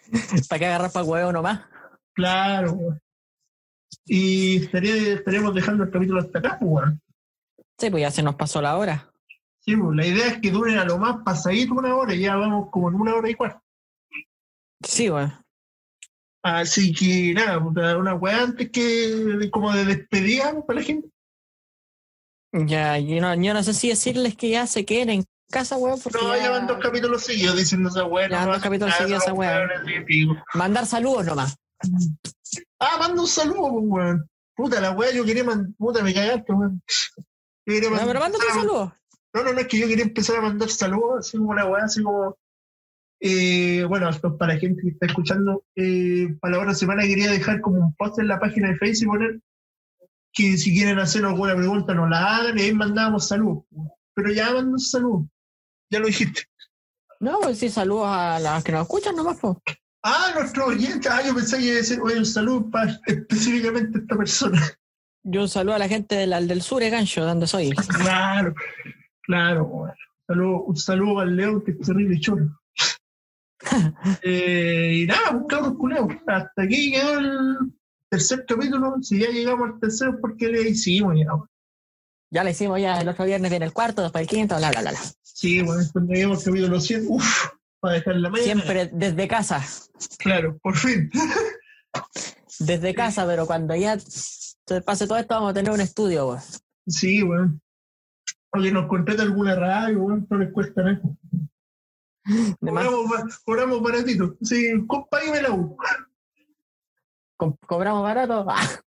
¿Para qué agarrar para huevo nomás? Claro, weón. Y estaría, estaríamos dejando el capítulo hasta acá, pues, weón. Sí, pues ya se nos pasó la hora. Sí, pues, la idea es que duren a lo más pasadito una hora y ya vamos como en una hora y cuarto. Sí, weón. Así que nada, puta, una weá antes que como de despedida para la gente. Ya, yo no, yo no sé si decirles que ya se queden en casa, weón, No, ya- van dos capítulos seguidos diciendo esa weá. Ya van dos capítulos seguidos esa weá. weón, mandar saludos nomás. Ah, manda un saludo, pues, weón. Puta, la weá, yo quería mandar. Puta, me cagaste, weón. No, pero mándate ah, saludos. No, no, no, es que yo quería empezar a mandar saludos, así como una weá, así como. Eh, bueno, esto es para la gente que está escuchando. Eh, para la otra semana quería dejar como un post en la página de Facebook y poner que si quieren hacer alguna pregunta nos la hagan y ahí mandábamos saludos. Pero ya mandan un saludo. Ya lo dijiste. No, pues sí, saludos a las que nos escuchan nomás. Ah, nuestro oyente. Ah, yo pensé que iba a decir, oye, un saludo para específicamente esta persona. Yo un saludo a la gente del, del sur, eh, Gancho, donde soy. Claro, claro. Saludo, un saludo al León, que es terrible choro. eh, y nada, pues cabros culeos. Hasta aquí quedó el tercer capítulo. Si ya llegamos al tercero, porque le hicimos weón. Ya lo hicimos ya el otro viernes viene el cuarto, después el quinto, bla, bla, bla. Sí, bueno, cuando lleguemos al capítulo 100, uff, para dejar la mañana. Siempre desde casa. Claro, por fin. Desde casa, pero cuando ya se pase todo esto, vamos a tener un estudio, weón. Sí, weón. Oye, nos contrata alguna radio, weón, no les cuesta nada. Cobramos, ba- cobramos baratito. Sí, compágueme la U. co- cobramos barato. Ah,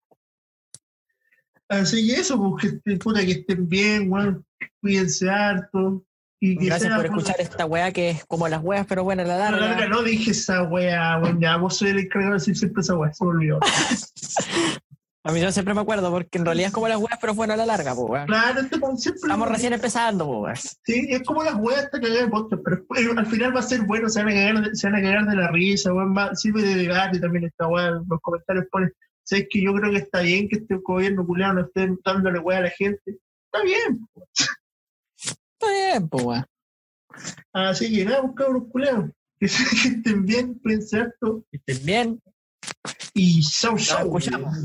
Así que eso, pues que estén, puta, que estén bien, weón. Cuídense harto. Y que Gracias sea, por puta, escuchar esta weá que es como las weas, pero bueno, a la a la larga. larga no dije esa wea, weón. Ya, vos soy el encargado de decir siempre esa wea, se me olvidó. A mí yo siempre me acuerdo, porque en realidad es como las weas, pero bueno, a la larga, pues weón. Claro, este, pues, siempre. Estamos recién empezando, pues weón. Sí, es como las weas hasta cagar de podcast, pero al final va a ser bueno, se van a cagar de, se van a cagar de la risa, weón, sirve de debate también esta wea, los comentarios ponen, sabes que yo creo que está bien que este gobierno culiado no esté dándole wea a la gente, está bien, Está bien, pues weón. así que nada, pues cabros culiados, que, estén bien, cuídense harto, Que estén bien. y chau Nos chau. escuchamos.